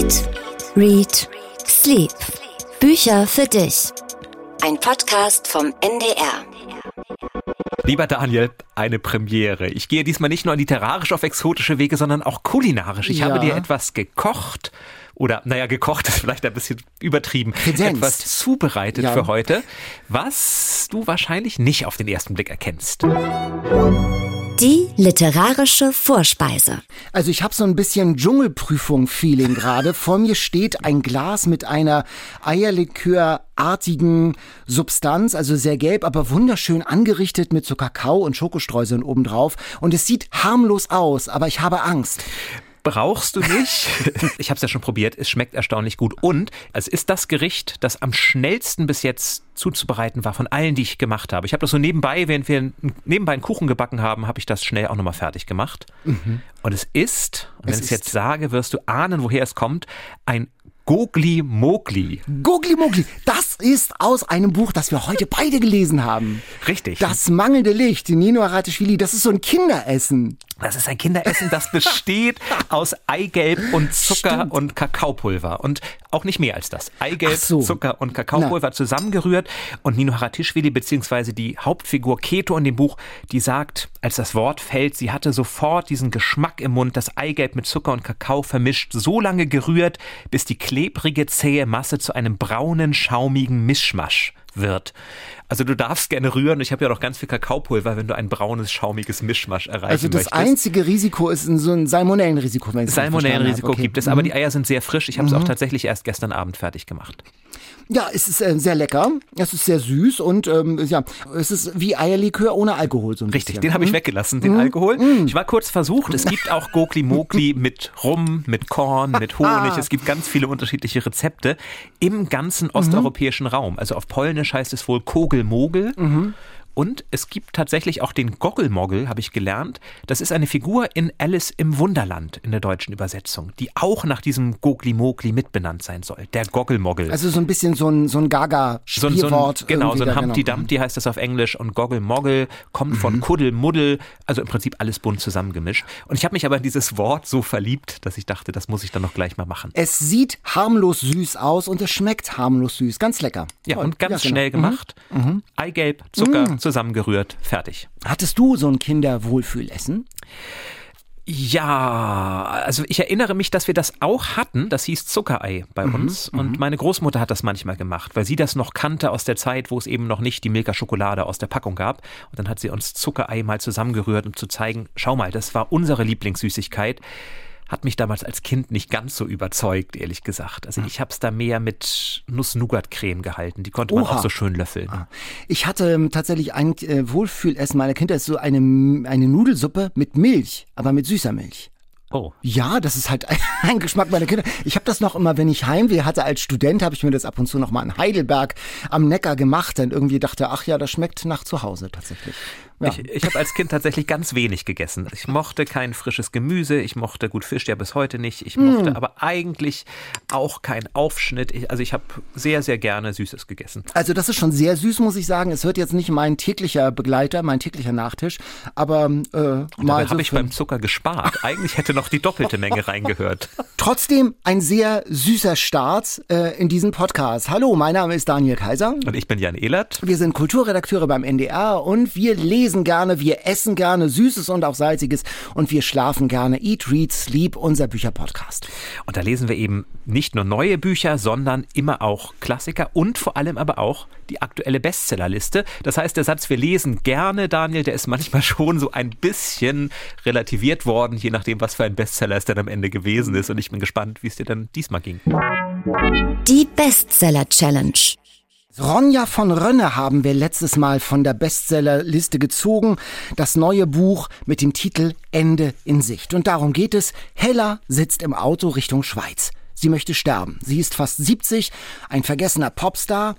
Eat, Read, Sleep. Bücher für dich. Ein Podcast vom NDR. Lieber Daniel, eine Premiere. Ich gehe diesmal nicht nur literarisch auf exotische Wege, sondern auch kulinarisch. Ich Ja. habe dir etwas gekocht oder, naja, gekocht ist vielleicht ein bisschen übertrieben, Kredenzt. etwas zubereitet Ja. für heute, was du wahrscheinlich nicht auf den ersten Blick erkennst. Die literarische Vorspeise. Also ich habe so ein bisschen Dschungelprüfung-Feeling gerade. Vor mir steht ein Glas mit einer Eierlikörartigen Substanz, also sehr gelb, aber wunderschön angerichtet mit so Kakao und Schokostreuseln obendrauf. Und es sieht harmlos aus, aber ich habe Angst. Brauchst du nicht. Ich habe es ja schon probiert. Es schmeckt erstaunlich gut. Und es ist das Gericht, das am schnellsten bis jetzt zuzubereiten war von allen, die ich gemacht habe. Ich habe das so nebenbei, während wir nebenbei einen Kuchen gebacken haben, habe ich das schnell auch nochmal fertig gemacht. Und es ist, und wenn ich es jetzt sage, wirst du ahnen, woher es kommt, ein Gogli Mogli. Gogli Mogli, das ist aus einem Buch, das wir heute beide gelesen haben. Richtig. Das mangelnde Licht, die Nino Haratischvili, das ist so ein Kinderessen. Das ist ein Kinderessen, das besteht aus Eigelb und Zucker Stimmt. und Kakaopulver. Und auch nicht mehr als das. Eigelb, so. Zucker und Kakaopulver zusammengerührt. Und Nino Haratischvili, beziehungsweise die Hauptfigur Keto in dem Buch, die sagt, als das Wort fällt, sie hatte sofort diesen Geschmack im Mund, das Eigelb mit Zucker und Kakao vermischt, so lange gerührt, bis die klebrige, zähe Masse zu einem braunen, schaumigen Mischmasch wird. Also du darfst gerne rühren. Ich habe ja noch ganz viel Kakaopulver, wenn du ein braunes, schaumiges Mischmasch erreichen Also das möchtest. einzige Risiko ist so ein Salmonellenrisiko, Salmonellenrisiko. Okay. gibt es, aber die Eier sind sehr frisch. Ich habe es auch tatsächlich erst gestern Abend fertig gemacht. Ja, es ist äh, sehr lecker, es ist sehr süß und ähm, ja, es ist wie Eierlikör ohne Alkohol so ein Richtig, bisschen. den habe ich weggelassen, den Alkohol. Ich war kurz versucht. Es gibt auch Gokli Mogli mit Rum, mit Korn, mit Honig. Es gibt ganz viele unterschiedliche Rezepte im ganzen osteuropäischen Raum. Also auf Polnisch heißt es wohl Kogelmogel. Und es gibt tatsächlich auch den Goggelmogel, habe ich gelernt. Das ist eine Figur in Alice im Wunderland in der deutschen Übersetzung, die auch nach diesem Gogli-Mogli mitbenannt sein soll. Der Goggelmogel. Also so ein bisschen so ein, so ein so ein, so Gaga-Spielwort. ein, genau, so ein Humpty Dumpty heißt das auf Englisch und Goggle Moggle kommt von Kuddel Muddel, also im Prinzip alles bunt zusammengemischt. Und ich habe mich aber in dieses Wort so verliebt, dass ich dachte, das muss ich dann noch gleich mal machen. Es sieht harmlos süß aus und es schmeckt harmlos süß. Ganz lecker. Ja, und ganz genau. schnell gemacht. Eigelb, Zucker, zusammengerührt, fertig. Hattest du so ein Kinderwohlfühlessen? Ja, also ich erinnere mich, dass wir das auch hatten. Das hieß Zuckerei bei uns. Und meine Großmutter hat das manchmal gemacht, weil sie das noch kannte aus der Zeit, wo es eben noch nicht die Milka-Schokolade aus der Packung gab. Und dann hat sie uns Zuckerei mal zusammengerührt, um zu zeigen, schau mal, das war unsere Lieblingssüßigkeit. Hat mich damals als Kind nicht ganz so überzeugt, ehrlich gesagt. Also ich habe es da mehr mit Nuss-Nougat-Creme gehalten. Die konnte man Oha. auch so schön löffeln. Ich hatte ähm, tatsächlich ein äh, Wohlfühlessen meiner Kindheit, so eine, eine Nudelsuppe mit Milch, aber mit süßer Milch. Oh. Ja, das ist halt ein Geschmack meiner Kinder. Ich habe das noch immer, wenn ich Heimweh hatte als Student, habe ich mir das ab und zu noch mal in Heidelberg am Neckar gemacht, denn irgendwie dachte, ach ja, das schmeckt nach zu Hause tatsächlich. Ja. Ich, ich habe als Kind tatsächlich ganz wenig gegessen. Ich mochte kein frisches Gemüse, ich mochte gut Fisch ja bis heute nicht. Ich mochte aber eigentlich auch keinen Aufschnitt. Ich, also ich habe sehr, sehr gerne Süßes gegessen. Also das ist schon sehr süß, muss ich sagen. Es wird jetzt nicht mein täglicher Begleiter, mein täglicher Nachtisch, aber äh, mal so habe ich beim Zucker gespart. Eigentlich hätte noch die doppelte Menge reingehört. Trotzdem ein sehr süßer Start äh, in diesen Podcast. Hallo, mein Name ist Daniel Kaiser. Und ich bin Jan Ehlert. Wir sind Kulturredakteure beim NDR und wir lesen gerne, wir essen gerne Süßes und auch Salziges und wir schlafen gerne. Eat, Read, Sleep, unser Bücherpodcast. Und da lesen wir eben nicht nur neue Bücher, sondern immer auch Klassiker und vor allem aber auch die aktuelle Bestsellerliste. Das heißt, der Satz, wir lesen gerne, Daniel, der ist manchmal schon so ein bisschen relativiert worden, je nachdem, was für ein Bestseller es dann am Ende gewesen ist. Und ich bin gespannt, wie es dir dann diesmal ging. Die Bestseller Challenge. Ronja von Rönne haben wir letztes Mal von der Bestsellerliste gezogen. Das neue Buch mit dem Titel Ende in Sicht. Und darum geht es. Hella sitzt im Auto Richtung Schweiz. Sie möchte sterben. Sie ist fast 70, ein vergessener Popstar.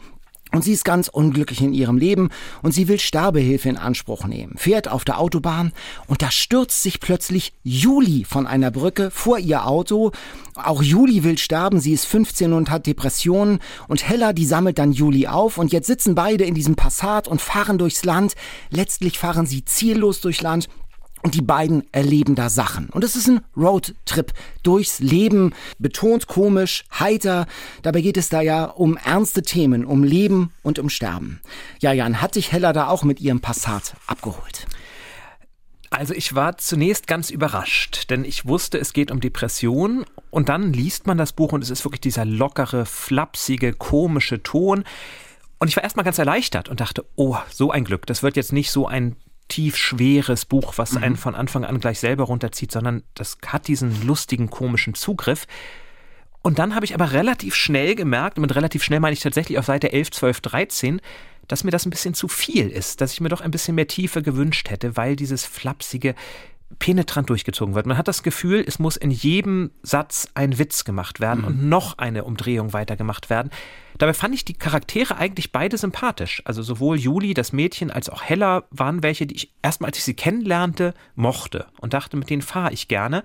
Und sie ist ganz unglücklich in ihrem Leben und sie will Sterbehilfe in Anspruch nehmen, fährt auf der Autobahn und da stürzt sich plötzlich Juli von einer Brücke vor ihr Auto. Auch Juli will sterben, sie ist 15 und hat Depressionen und Hella, die sammelt dann Juli auf und jetzt sitzen beide in diesem Passat und fahren durchs Land. Letztlich fahren sie ziellos durchs Land und die beiden erleben da Sachen. Und es ist ein Roadtrip durchs Leben, betont komisch, heiter. Dabei geht es da ja um ernste Themen, um Leben und um Sterben. Ja, Jan, hat dich Hella da auch mit ihrem Passat abgeholt? Also ich war zunächst ganz überrascht, denn ich wusste, es geht um Depression und dann liest man das Buch und es ist wirklich dieser lockere, flapsige, komische Ton. Und ich war erstmal ganz erleichtert und dachte, oh, so ein Glück. Das wird jetzt nicht so ein tief schweres Buch, was einen mhm. von Anfang an gleich selber runterzieht, sondern das hat diesen lustigen, komischen Zugriff. Und dann habe ich aber relativ schnell gemerkt, und mit relativ schnell meine ich tatsächlich auf Seite 11, 12, 13, dass mir das ein bisschen zu viel ist, dass ich mir doch ein bisschen mehr Tiefe gewünscht hätte, weil dieses flapsige penetrant durchgezogen wird. Man hat das Gefühl, es muss in jedem Satz ein Witz gemacht werden mhm. und noch eine Umdrehung weitergemacht werden. Dabei fand ich die Charaktere eigentlich beide sympathisch. Also sowohl Juli, das Mädchen, als auch Hella waren welche, die ich erstmal, als ich sie kennenlernte, mochte und dachte, mit denen fahre ich gerne.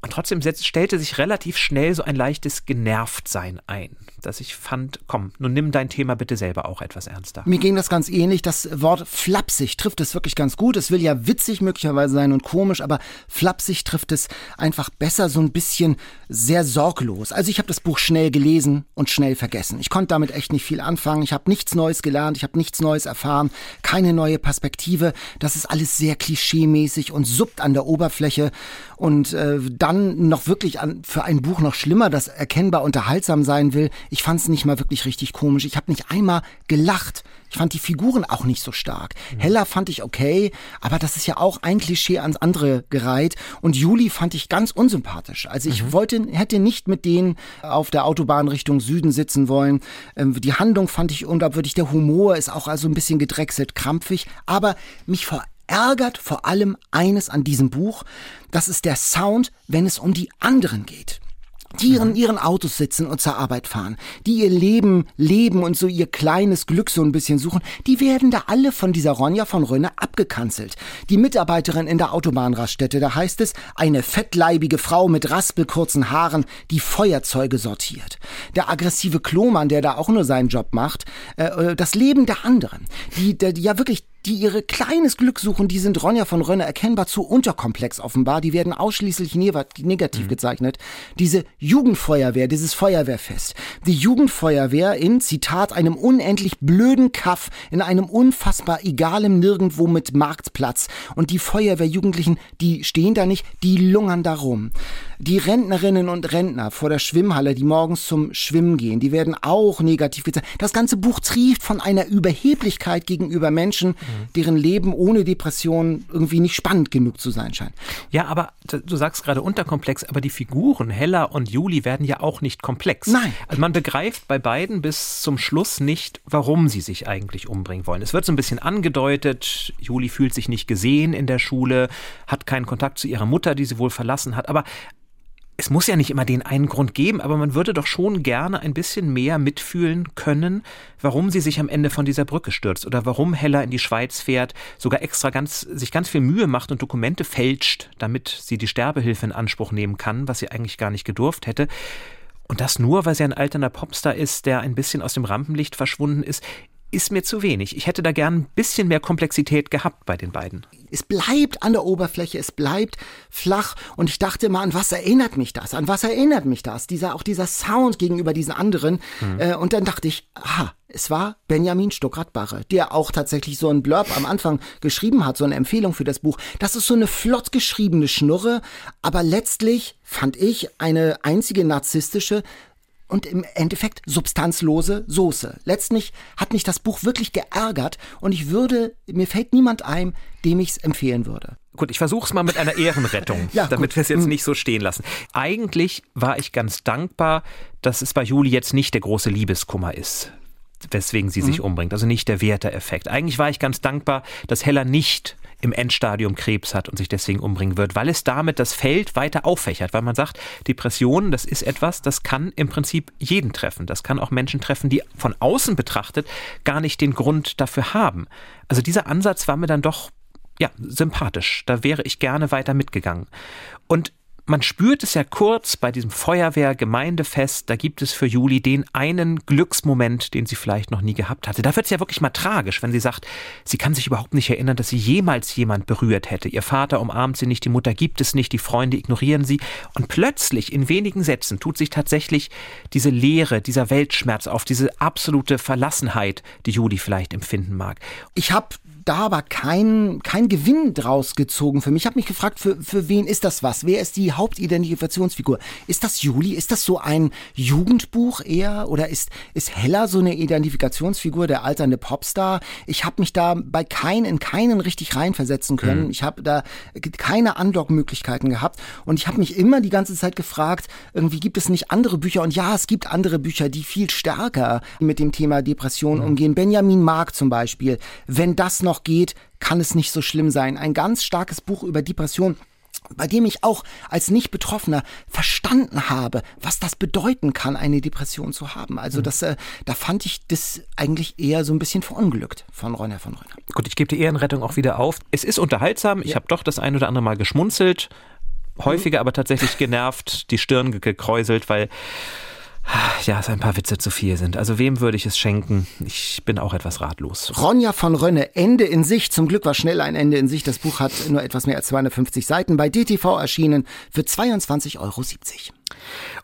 Und trotzdem stellte sich relativ schnell so ein leichtes Genervtsein ein, dass ich fand, komm, nun nimm dein Thema bitte selber auch etwas ernster. Mir ging das ganz ähnlich. Das Wort flapsig trifft es wirklich ganz gut. Es will ja witzig möglicherweise sein und komisch, aber flapsig trifft es einfach besser, so ein bisschen sehr sorglos. Also ich habe das Buch schnell gelesen und schnell vergessen. Ich konnte damit echt nicht viel anfangen. Ich habe nichts Neues gelernt, ich habe nichts Neues erfahren, keine neue Perspektive. Das ist alles sehr klischeemäßig und suppt an der Oberfläche. Und äh, dann noch wirklich an, für ein Buch noch schlimmer, das erkennbar unterhaltsam sein will. Ich fand es nicht mal wirklich richtig komisch. Ich habe nicht einmal gelacht. Ich fand die Figuren auch nicht so stark. Mhm. Hella fand ich okay, aber das ist ja auch ein Klischee ans andere gereiht. Und Juli fand ich ganz unsympathisch. Also ich mhm. wollte, hätte nicht mit denen auf der Autobahn Richtung Süden sitzen wollen. Ähm, die Handlung fand ich unglaubwürdig. Der Humor ist auch also ein bisschen gedrechselt, krampfig. Aber mich vor ärgert vor allem eines an diesem Buch, das ist der Sound, wenn es um die anderen geht die in ihren Autos sitzen und zur Arbeit fahren, die ihr Leben leben und so ihr kleines Glück so ein bisschen suchen, die werden da alle von dieser Ronja von Rönne abgekanzelt. Die Mitarbeiterin in der Autobahnraststätte, da heißt es, eine fettleibige Frau mit raspelkurzen Haaren, die Feuerzeuge sortiert. Der aggressive Klomann, der da auch nur seinen Job macht, äh, äh das Leben der anderen, die, die, die ja wirklich die ihre kleines Glück suchen, die sind Ronja von Rönne erkennbar zu unterkomplex offenbar. Die werden ausschließlich negativ mhm. gezeichnet. Diese Jugendfeuerwehr, dieses Feuerwehrfest. Die Jugendfeuerwehr in, Zitat, einem unendlich blöden Kaff, in einem unfassbar egalem Nirgendwo mit Marktplatz. Und die Feuerwehrjugendlichen, die stehen da nicht, die lungern da rum. Die Rentnerinnen und Rentner vor der Schwimmhalle, die morgens zum Schwimmen gehen, die werden auch negativ gezeichnet. Das ganze Buch trieft von einer Überheblichkeit gegenüber Menschen. Deren Leben ohne Depression irgendwie nicht spannend genug zu sein scheint. Ja, aber du sagst gerade unterkomplex, aber die Figuren Hella und Juli werden ja auch nicht komplex. Nein. Also man begreift bei beiden bis zum Schluss nicht, warum sie sich eigentlich umbringen wollen. Es wird so ein bisschen angedeutet, Juli fühlt sich nicht gesehen in der Schule, hat keinen Kontakt zu ihrer Mutter, die sie wohl verlassen hat, aber es muss ja nicht immer den einen Grund geben, aber man würde doch schon gerne ein bisschen mehr mitfühlen können, warum sie sich am Ende von dieser Brücke stürzt oder warum Hella in die Schweiz fährt, sogar extra ganz, sich ganz viel Mühe macht und Dokumente fälscht, damit sie die Sterbehilfe in Anspruch nehmen kann, was sie eigentlich gar nicht gedurft hätte. Und das nur, weil sie ein alterner Popstar ist, der ein bisschen aus dem Rampenlicht verschwunden ist ist mir zu wenig. Ich hätte da gern ein bisschen mehr Komplexität gehabt bei den beiden. Es bleibt an der Oberfläche, es bleibt flach und ich dachte mal, an was erinnert mich das? An was erinnert mich das? Dieser, auch dieser Sound gegenüber diesen anderen. Mhm. Äh, und dann dachte ich, aha, es war Benjamin Stuckrad-Barre, der auch tatsächlich so ein Blurb am Anfang geschrieben hat, so eine Empfehlung für das Buch. Das ist so eine flott geschriebene Schnurre, aber letztlich fand ich eine einzige narzisstische, und im Endeffekt substanzlose Soße. Letztlich hat mich das Buch wirklich geärgert und ich würde, mir fällt niemand ein, dem ich es empfehlen würde. Gut, ich versuche es mal mit einer Ehrenrettung, ja, damit wir es jetzt mhm. nicht so stehen lassen. Eigentlich war ich ganz dankbar, dass es bei Juli jetzt nicht der große Liebeskummer ist weswegen sie mhm. sich umbringt. Also nicht der Werteeffekt. Eigentlich war ich ganz dankbar, dass Hella nicht im Endstadium Krebs hat und sich deswegen umbringen wird, weil es damit das Feld weiter auffächert, weil man sagt, Depressionen, das ist etwas, das kann im Prinzip jeden treffen. Das kann auch Menschen treffen, die von außen betrachtet gar nicht den Grund dafür haben. Also dieser Ansatz war mir dann doch ja, sympathisch. Da wäre ich gerne weiter mitgegangen. Und man spürt es ja kurz bei diesem Feuerwehr-Gemeindefest, da gibt es für Juli den einen Glücksmoment, den sie vielleicht noch nie gehabt hatte. Da wird es ja wirklich mal tragisch, wenn sie sagt, sie kann sich überhaupt nicht erinnern, dass sie jemals jemand berührt hätte. Ihr Vater umarmt sie nicht, die Mutter gibt es nicht, die Freunde ignorieren sie. Und plötzlich, in wenigen Sätzen, tut sich tatsächlich diese Leere, dieser Weltschmerz auf, diese absolute Verlassenheit, die Juli vielleicht empfinden mag. Ich habe da aber kein, kein Gewinn draus gezogen für mich. Ich habe mich gefragt, für, für wen ist das was? Wer ist die Hauptidentifikationsfigur? Ist das Juli? Ist das so ein Jugendbuch eher? Oder ist, ist Hella so eine Identifikationsfigur, der alternde Popstar? Ich habe mich da bei keinen, in keinen richtig reinversetzen können. Mhm. Ich habe da keine Andockmöglichkeiten gehabt. Und ich habe mich immer die ganze Zeit gefragt, irgendwie gibt es nicht andere Bücher? Und ja, es gibt andere Bücher, die viel stärker mit dem Thema Depression mhm. umgehen. Benjamin Mark zum Beispiel. Wenn das noch noch geht, kann es nicht so schlimm sein. Ein ganz starkes Buch über Depression bei dem ich auch als Nicht-Betroffener verstanden habe, was das bedeuten kann, eine Depression zu haben. Also mhm. das, äh, da fand ich das eigentlich eher so ein bisschen verunglückt von Ronner von Rönner. Gut, ich gebe die Ehrenrettung auch wieder auf. Es ist unterhaltsam. Ich ja. habe doch das ein oder andere Mal geschmunzelt, häufiger mhm. aber tatsächlich genervt, die Stirn gekräuselt, weil ja, es ein paar Witze zu viel sind. Also wem würde ich es schenken? Ich bin auch etwas ratlos. Ronja von Rönne, Ende in Sicht. Zum Glück war schnell ein Ende in Sicht. Das Buch hat nur etwas mehr als 250 Seiten. Bei DTV erschienen für 22,70 Euro.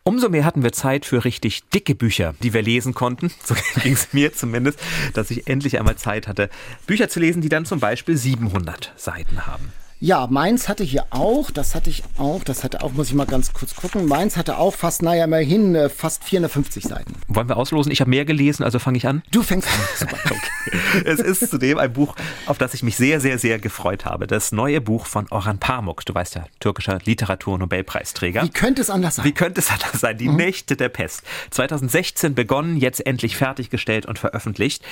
Umso mehr hatten wir Zeit für richtig dicke Bücher, die wir lesen konnten. So ging es mir zumindest, dass ich endlich einmal Zeit hatte, Bücher zu lesen, die dann zum Beispiel 700 Seiten haben. Ja, meins hatte hier auch, das hatte ich auch, das hatte auch, muss ich mal ganz kurz gucken, meins hatte auch fast, naja, immerhin äh, fast 450 Seiten. Wollen wir auslosen? Ich habe mehr gelesen, also fange ich an. Du fängst an. Super. okay. Es ist zudem ein Buch, auf das ich mich sehr, sehr, sehr gefreut habe. Das neue Buch von Orhan Pamuk. Du weißt ja, türkischer Literatur-Nobelpreisträger. Wie könnte es anders sein? Wie könnte es anders sein? Die mhm. Nächte der Pest. 2016 begonnen, jetzt endlich fertiggestellt und veröffentlicht.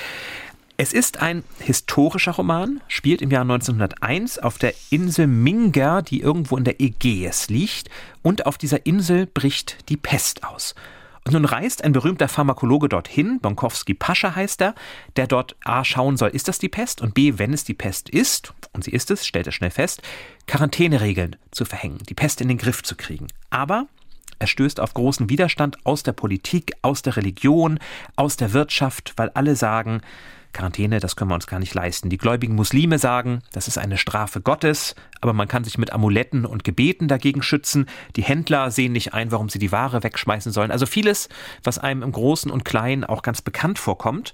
Es ist ein historischer Roman, spielt im Jahr 1901 auf der Insel Minga, die irgendwo in der Ägäis liegt, und auf dieser Insel bricht die Pest aus. Und nun reist ein berühmter Pharmakologe dorthin, Bonkowski Pascha heißt er, der dort A schauen soll, ist das die Pest und B, wenn es die Pest ist, und sie ist es, stellt er schnell fest, Quarantäneregeln zu verhängen, die Pest in den Griff zu kriegen. Aber er stößt auf großen Widerstand aus der Politik, aus der Religion, aus der Wirtschaft, weil alle sagen, Quarantäne, das können wir uns gar nicht leisten. Die gläubigen Muslime sagen, das ist eine Strafe Gottes, aber man kann sich mit Amuletten und Gebeten dagegen schützen. Die Händler sehen nicht ein, warum sie die Ware wegschmeißen sollen. Also vieles, was einem im Großen und Kleinen auch ganz bekannt vorkommt.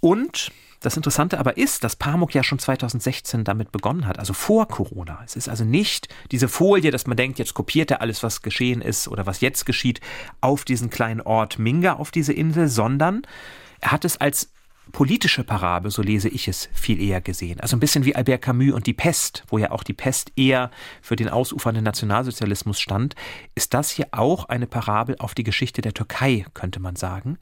Und das Interessante aber ist, dass Pamuk ja schon 2016 damit begonnen hat, also vor Corona. Es ist also nicht diese Folie, dass man denkt, jetzt kopiert er alles, was geschehen ist oder was jetzt geschieht, auf diesen kleinen Ort Minga, auf diese Insel, sondern er hat es als politische Parabel, so lese ich es, viel eher gesehen. Also ein bisschen wie Albert Camus und die Pest, wo ja auch die Pest eher für den ausufernden Nationalsozialismus stand, ist das hier auch eine Parabel auf die Geschichte der Türkei, könnte man sagen.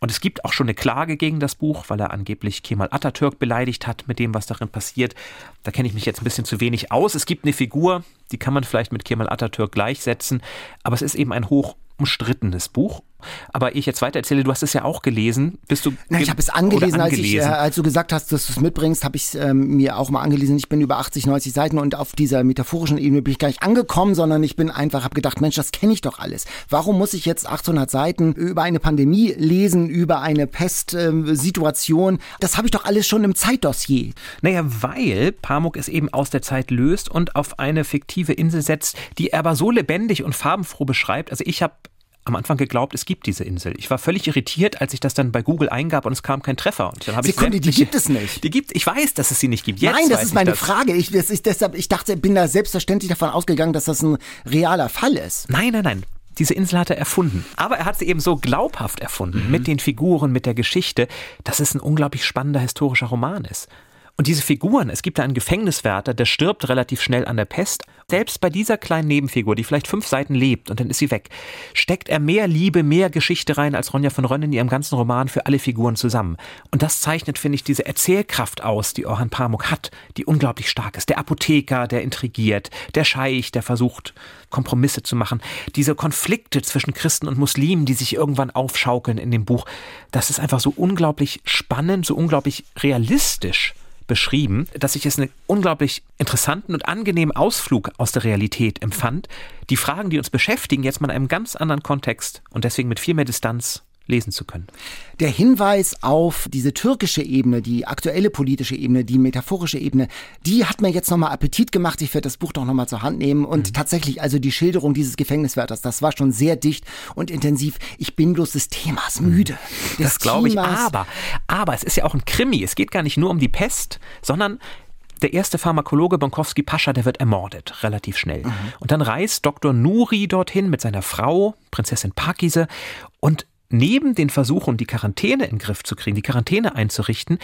Und es gibt auch schon eine Klage gegen das Buch, weil er angeblich Kemal Atatürk beleidigt hat mit dem, was darin passiert. Da kenne ich mich jetzt ein bisschen zu wenig aus. Es gibt eine Figur, die kann man vielleicht mit Kemal Atatürk gleichsetzen, aber es ist eben ein hoch umstrittenes Buch. Aber ich jetzt weiter erzähle, du hast es ja auch gelesen. Bist du? Na, ich habe es angelesen, als, ich, äh, als du gesagt hast, dass du es mitbringst, habe ich es ähm, mir auch mal angelesen. Ich bin über 80, 90 Seiten und auf dieser metaphorischen Ebene bin ich gar nicht angekommen, sondern ich bin einfach, habe gedacht, Mensch, das kenne ich doch alles. Warum muss ich jetzt 800 Seiten über eine Pandemie lesen, über eine Pestsituation? Ähm, das habe ich doch alles schon im Zeitdossier. Naja, weil Pamuk es eben aus der Zeit löst und auf eine fiktive Insel setzt, die er aber so lebendig und farbenfroh beschreibt. Also ich habe am Anfang geglaubt, es gibt diese Insel. Ich war völlig irritiert, als ich das dann bei Google eingab und es kam kein Treffer. Und dann Sekunde, ich die gibt es nicht. Die gibt, ich weiß, dass es sie nicht gibt. Jetzt Nein, das ist meine das. Frage. Ich, das ist deshalb, ich dachte, bin da selbstverständlich davon ausgegangen, dass das ein realer Fall ist. Nein, nein, nein. Diese Insel hat er erfunden. Aber er hat sie eben so glaubhaft erfunden, mhm. mit den Figuren, mit der Geschichte, dass es ein unglaublich spannender historischer Roman ist. Und diese Figuren, es gibt da einen Gefängniswärter, der stirbt relativ schnell an der Pest. Selbst bei dieser kleinen Nebenfigur, die vielleicht fünf Seiten lebt und dann ist sie weg, steckt er mehr Liebe, mehr Geschichte rein als Ronja von Rönn in ihrem ganzen Roman für alle Figuren zusammen. Und das zeichnet, finde ich, diese Erzählkraft aus, die Orhan Pamuk hat, die unglaublich stark ist. Der Apotheker, der intrigiert, der Scheich, der versucht, Kompromisse zu machen, diese Konflikte zwischen Christen und Muslimen, die sich irgendwann aufschaukeln in dem Buch, das ist einfach so unglaublich spannend, so unglaublich realistisch beschrieben, dass ich es einen unglaublich interessanten und angenehmen Ausflug aus der Realität empfand, die Fragen, die uns beschäftigen, jetzt mal in einem ganz anderen Kontext und deswegen mit viel mehr Distanz lesen zu können. Der Hinweis auf diese türkische Ebene, die aktuelle politische Ebene, die metaphorische Ebene, die hat mir jetzt nochmal Appetit gemacht. Ich werde das Buch doch nochmal zur Hand nehmen. Und mhm. tatsächlich, also die Schilderung dieses Gefängniswärters, das war schon sehr dicht und intensiv. Ich bin bloß des Themas mhm. müde. Des das glaube ich. Aber, aber es ist ja auch ein Krimi. Es geht gar nicht nur um die Pest, sondern der erste Pharmakologe Bonkowski Pascha, der wird ermordet, relativ schnell. Mhm. Und dann reist Dr. Nuri dorthin mit seiner Frau, Prinzessin Pakise, und neben den Versuchen, die Quarantäne in den Griff zu kriegen, die Quarantäne einzurichten,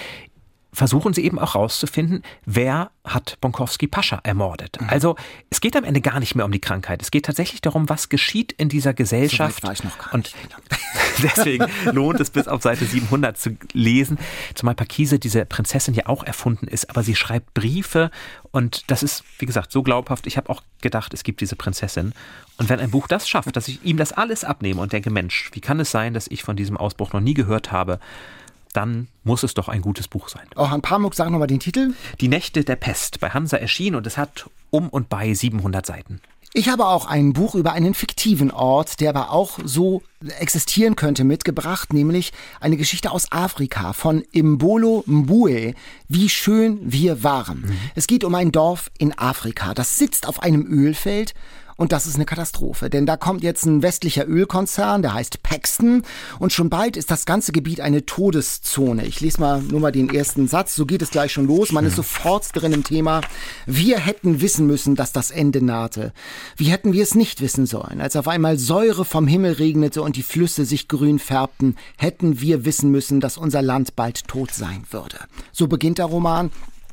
versuchen sie eben auch herauszufinden, wer hat Bonkowski Pascha ermordet. Mhm. Also es geht am Ende gar nicht mehr um die Krankheit. Es geht tatsächlich darum, was geschieht in dieser Gesellschaft. So war ich noch gar Und deswegen lohnt es bis auf Seite 700 zu lesen. Zumal Pakise, diese Prinzessin, ja auch erfunden ist, aber sie schreibt Briefe und das ist, wie gesagt, so glaubhaft. Ich habe auch gedacht, es gibt diese Prinzessin. Und wenn ein Buch das schafft, dass ich ihm das alles abnehme und denke, Mensch, wie kann es sein, dass ich von diesem Ausbruch noch nie gehört habe, dann muss es doch ein gutes Buch sein. Oh, Han Pamuk, sag nochmal den Titel. Die Nächte der Pest bei Hansa erschienen und es hat um und bei 700 Seiten. Ich habe auch ein Buch über einen fiktiven Ort, der aber auch so existieren könnte, mitgebracht, nämlich eine Geschichte aus Afrika von Imbolo Mbue, wie schön wir waren. Mhm. Es geht um ein Dorf in Afrika, das sitzt auf einem Ölfeld und das ist eine Katastrophe, denn da kommt jetzt ein westlicher Ölkonzern, der heißt Paxton. Und schon bald ist das ganze Gebiet eine Todeszone. Ich lese mal nur mal den ersten Satz. So geht es gleich schon los. Man ist sofort drin im Thema. Wir hätten wissen müssen, dass das Ende nahte. Wie hätten wir es nicht wissen sollen? Als auf einmal Säure vom Himmel regnete und die Flüsse sich grün färbten, hätten wir wissen müssen, dass unser Land bald tot sein würde. So beginnt der Roman.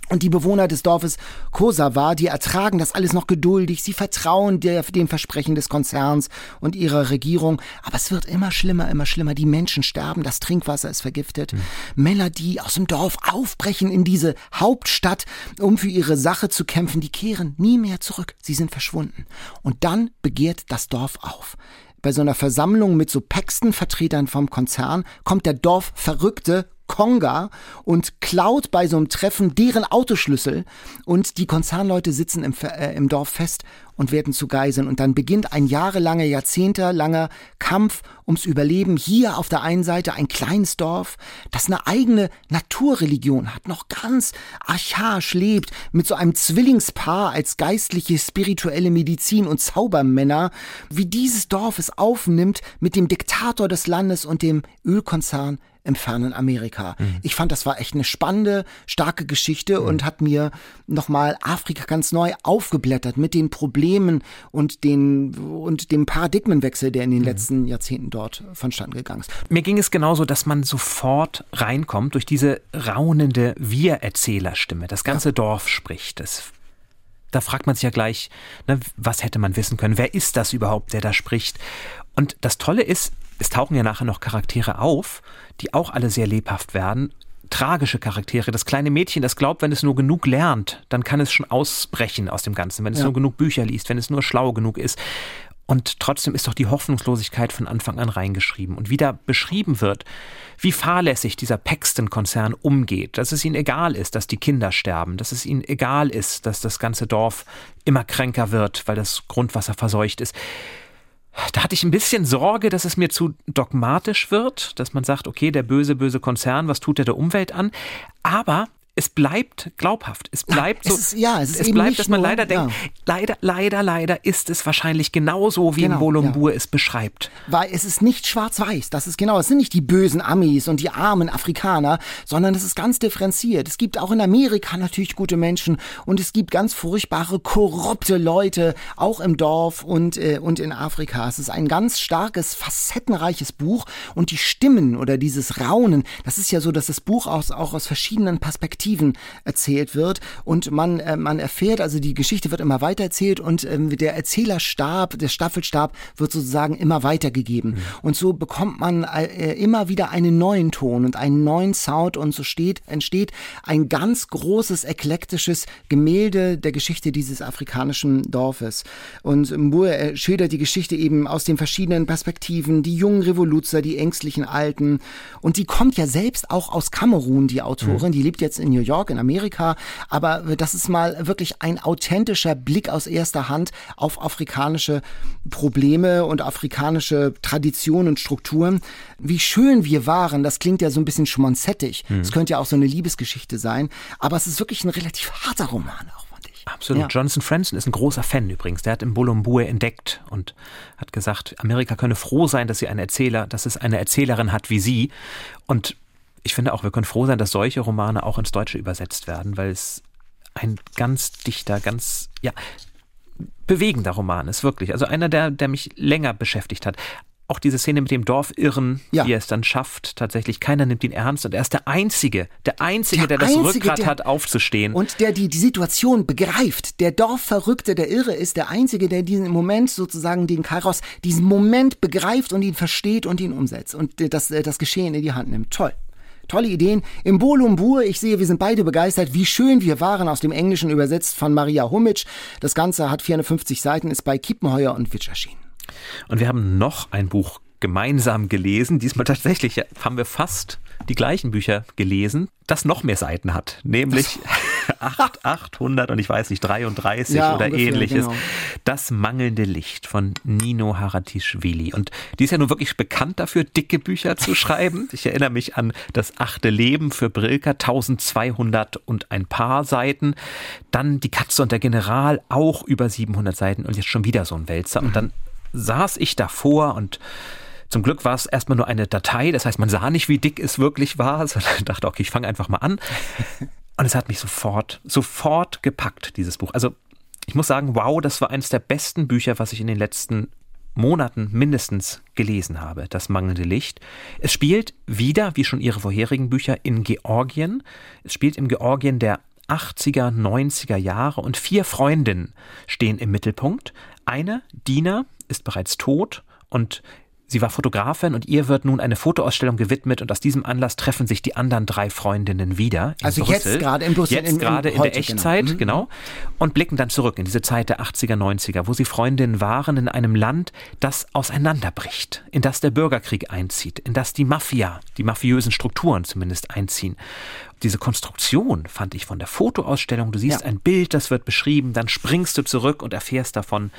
Und die Bewohner des Dorfes Kosawa, die ertragen das alles noch geduldig, sie vertrauen der, dem Versprechen des Konzerns und ihrer Regierung, aber es wird immer schlimmer, immer schlimmer. Die Menschen sterben, das Trinkwasser ist vergiftet. Mhm. Männer, die aus dem Dorf aufbrechen in diese Hauptstadt, um für ihre Sache zu kämpfen, die kehren nie mehr zurück. Sie sind verschwunden. Und dann begehrt das Dorf auf bei so einer Versammlung mit so Paxton-Vertretern vom Konzern kommt der Dorfverrückte Konga und klaut bei so einem Treffen deren Autoschlüssel und die Konzernleute sitzen im, äh, im Dorf fest und werden zu Geiseln. Und dann beginnt ein jahrelanger, jahrzehntelanger Kampf ums Überleben. Hier auf der einen Seite ein kleines Dorf, das eine eigene Naturreligion hat, noch ganz archaisch lebt, mit so einem Zwillingspaar als geistliche, spirituelle Medizin und Zaubermänner, wie dieses Dorf es aufnimmt mit dem Diktator des Landes und dem Ölkonzern im fernen Amerika. Mhm. Ich fand, das war echt eine spannende, starke Geschichte mhm. und hat mir nochmal Afrika ganz neu aufgeblättert mit den Problemen und den und dem Paradigmenwechsel, der in den mhm. letzten Jahrzehnten dort vonstatten gegangen ist. Mir ging es genauso, dass man sofort reinkommt durch diese raunende Wir-Erzählerstimme. Das ganze ja. Dorf spricht. Das da fragt man sich ja gleich, ne, was hätte man wissen können? Wer ist das überhaupt, der da spricht? Und das Tolle ist, es tauchen ja nachher noch Charaktere auf, die auch alle sehr lebhaft werden. Tragische Charaktere. Das kleine Mädchen, das glaubt, wenn es nur genug lernt, dann kann es schon ausbrechen aus dem Ganzen. Wenn es ja. nur genug Bücher liest, wenn es nur schlau genug ist. Und trotzdem ist doch die Hoffnungslosigkeit von Anfang an reingeschrieben. Und wie da beschrieben wird, wie fahrlässig dieser Paxton-Konzern umgeht, dass es ihnen egal ist, dass die Kinder sterben, dass es ihnen egal ist, dass das ganze Dorf immer kränker wird, weil das Grundwasser verseucht ist da hatte ich ein bisschen Sorge, dass es mir zu dogmatisch wird, dass man sagt, okay, der böse, böse Konzern, was tut er der Umwelt an? Aber es bleibt glaubhaft. Es bleibt so. Es ist, ja, es, ist es bleibt, dass man nur, leider ja. denkt, leider, leider, leider ist es wahrscheinlich genauso, wie genau, Bolumbur ja. es beschreibt. Weil es ist nicht schwarz-weiß. Das ist genau, es sind nicht die bösen Amis und die armen Afrikaner, sondern es ist ganz differenziert. Es gibt auch in Amerika natürlich gute Menschen und es gibt ganz furchtbare, korrupte Leute, auch im Dorf und, äh, und in Afrika. Es ist ein ganz starkes, facettenreiches Buch und die Stimmen oder dieses Raunen, das ist ja so, dass das Buch aus, auch aus verschiedenen Perspektiven Perspektiven erzählt wird und man, äh, man erfährt, also die Geschichte wird immer weiter erzählt und ähm, der Erzählerstab, der Staffelstab wird sozusagen immer weitergegeben. Mhm. Und so bekommt man äh, immer wieder einen neuen Ton und einen neuen Sound und so steht, entsteht ein ganz großes, eklektisches Gemälde der Geschichte dieses afrikanischen Dorfes. Und Mbue schildert die Geschichte eben aus den verschiedenen Perspektiven, die jungen Revoluzer, die ängstlichen Alten. Und die kommt ja selbst auch aus Kamerun, die Autorin, mhm. die lebt jetzt in New York in Amerika, aber das ist mal wirklich ein authentischer Blick aus erster Hand auf afrikanische Probleme und afrikanische Traditionen und Strukturen. Wie schön wir waren, das klingt ja so ein bisschen schmonzettig. Es hm. könnte ja auch so eine Liebesgeschichte sein, aber es ist wirklich ein relativ harter Roman auch. Absolut. Ja. Jonathan Franzen ist ein großer Fan übrigens. Der hat im Bulumbue entdeckt und hat gesagt, Amerika könne froh sein, dass sie einen Erzähler, dass es eine Erzählerin hat wie sie. Und ich finde auch, wir können froh sein, dass solche Romane auch ins Deutsche übersetzt werden, weil es ein ganz dichter, ganz, ja, bewegender Roman ist, wirklich. Also einer, der, der mich länger beschäftigt hat auch diese Szene mit dem Dorfirren, ja. wie er es dann schafft, tatsächlich, keiner nimmt ihn ernst und er ist der Einzige, der Einzige, der, der das Einzige, Rückgrat der, hat, aufzustehen. Und der die, die Situation begreift. Der Dorfverrückte, der Irre ist der Einzige, der diesen Moment sozusagen den Kairos, diesen Moment begreift und ihn versteht und ihn umsetzt und das, das Geschehen in die Hand nimmt. Toll. Tolle Ideen. Im Bolumbur, ich sehe, wir sind beide begeistert, wie schön wir waren, aus dem Englischen übersetzt von Maria Humitsch. Das Ganze hat 450 Seiten, ist bei Kiepenheuer und Witsch erschienen. Und wir haben noch ein Buch gemeinsam gelesen. Diesmal tatsächlich haben wir fast die gleichen Bücher gelesen, das noch mehr Seiten hat, nämlich 8, 800 und ich weiß nicht, 33 ja, oder ungefähr, ähnliches. Genau. Das mangelnde Licht von Nino Haratischvili. Und die ist ja nun wirklich bekannt dafür, dicke Bücher zu schreiben. Ich erinnere mich an das achte Leben für Brilka, 1200 und ein paar Seiten. Dann Die Katze und der General, auch über 700 Seiten und jetzt schon wieder so ein Wälzer. Und dann saß ich davor und zum Glück war es erstmal nur eine Datei, das heißt, man sah nicht, wie dick es wirklich war, sondern dachte, okay, ich fange einfach mal an. Und es hat mich sofort, sofort gepackt, dieses Buch. Also ich muss sagen, wow, das war eines der besten Bücher, was ich in den letzten Monaten mindestens gelesen habe, Das mangelnde Licht. Es spielt wieder, wie schon ihre vorherigen Bücher, in Georgien. Es spielt im Georgien der 80er, 90er Jahre und vier Freundinnen stehen im Mittelpunkt. Eine, Dina, ist bereits tot und Sie war Fotografin und ihr wird nun eine Fotoausstellung gewidmet und aus diesem Anlass treffen sich die anderen drei Freundinnen wieder. also Brüssel. jetzt gerade in Brüssel. Jetzt in, gerade in, in der genau. Echtzeit, genau. genau. Und blicken dann zurück in diese Zeit der 80er, 90er, wo sie Freundinnen waren in einem Land, das auseinanderbricht, in das der Bürgerkrieg einzieht, in das die Mafia, die mafiösen Strukturen zumindest einziehen. Diese Konstruktion fand ich von der Fotoausstellung. Du siehst ja. ein Bild, das wird beschrieben, dann springst du zurück und erfährst davon,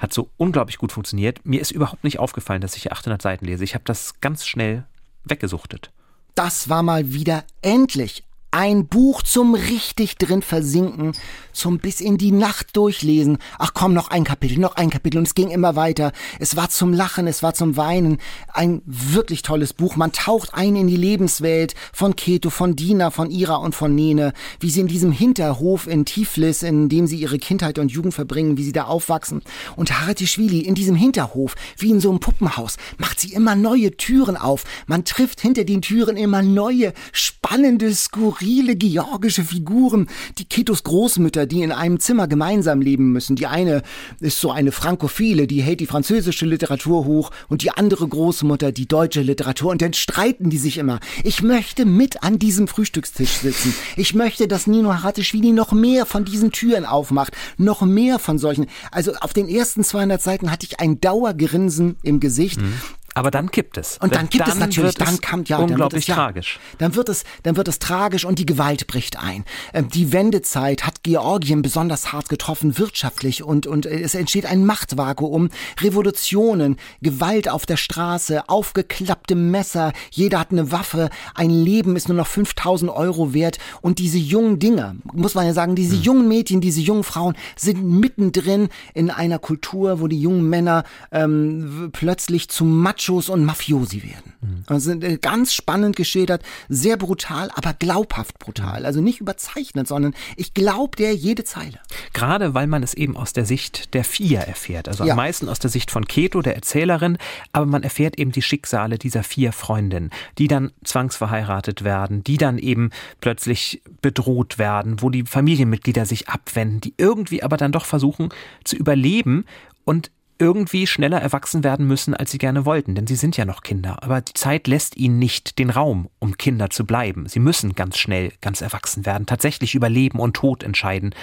hat so unglaublich gut funktioniert. Mir ist überhaupt nicht aufgefallen, dass ich hier 800 Seiten lese. Ich habe das ganz schnell weggesuchtet. Das war mal wieder endlich ein Buch zum richtig drin versinken, zum bis in die Nacht durchlesen. Ach komm, noch ein Kapitel, noch ein Kapitel und es ging immer weiter. Es war zum Lachen, es war zum Weinen. Ein wirklich tolles Buch. Man taucht ein in die Lebenswelt von Keto, von Dina, von Ira und von Nene, wie sie in diesem Hinterhof in Tiflis, in dem sie ihre Kindheit und Jugend verbringen, wie sie da aufwachsen. Und Haratischvili in diesem Hinterhof, wie in so einem Puppenhaus, macht sie immer neue Türen auf. Man trifft hinter den Türen immer neue, spannende, skurrile skurrile georgische Figuren, die Ketos Großmütter, die in einem Zimmer gemeinsam leben müssen. Die eine ist so eine Frankophile, die hält die französische Literatur hoch und die andere Großmutter die deutsche Literatur und dann streiten die sich immer. Ich möchte mit an diesem Frühstückstisch sitzen. Ich möchte, dass Nino Haratischvili noch mehr von diesen Türen aufmacht, noch mehr von solchen. Also auf den ersten 200 Seiten hatte ich ein Dauergrinsen im Gesicht. Mhm. Aber dann kippt es. Und dann gibt dann es natürlich, dann kommt ja unglaublich dann es, tragisch. Ja, dann wird es, dann wird es tragisch und die Gewalt bricht ein. Ähm, die Wendezeit hat Georgien besonders hart getroffen wirtschaftlich und und es entsteht ein Machtvakuum, Revolutionen, Gewalt auf der Straße, aufgeklappte Messer, jeder hat eine Waffe, ein Leben ist nur noch 5000 Euro wert und diese jungen Dinger, muss man ja sagen, diese hm. jungen Mädchen, diese jungen Frauen sind mittendrin in einer Kultur, wo die jungen Männer ähm, plötzlich zu Matsch Machos und Mafiosi werden. Mhm. Also äh, ganz spannend geschildert, sehr brutal, aber glaubhaft brutal. Also nicht überzeichnet, sondern ich glaube der jede Zeile. Gerade weil man es eben aus der Sicht der vier erfährt. Also ja. am meisten aus der Sicht von Keto, der Erzählerin, aber man erfährt eben die Schicksale dieser vier Freundinnen, die dann zwangsverheiratet werden, die dann eben plötzlich bedroht werden, wo die Familienmitglieder sich abwenden, die irgendwie aber dann doch versuchen zu überleben und irgendwie schneller erwachsen werden müssen, als sie gerne wollten, denn sie sind ja noch Kinder. Aber die Zeit lässt ihnen nicht den Raum, um Kinder zu bleiben. Sie müssen ganz schnell ganz erwachsen werden, tatsächlich über Leben und Tod entscheiden.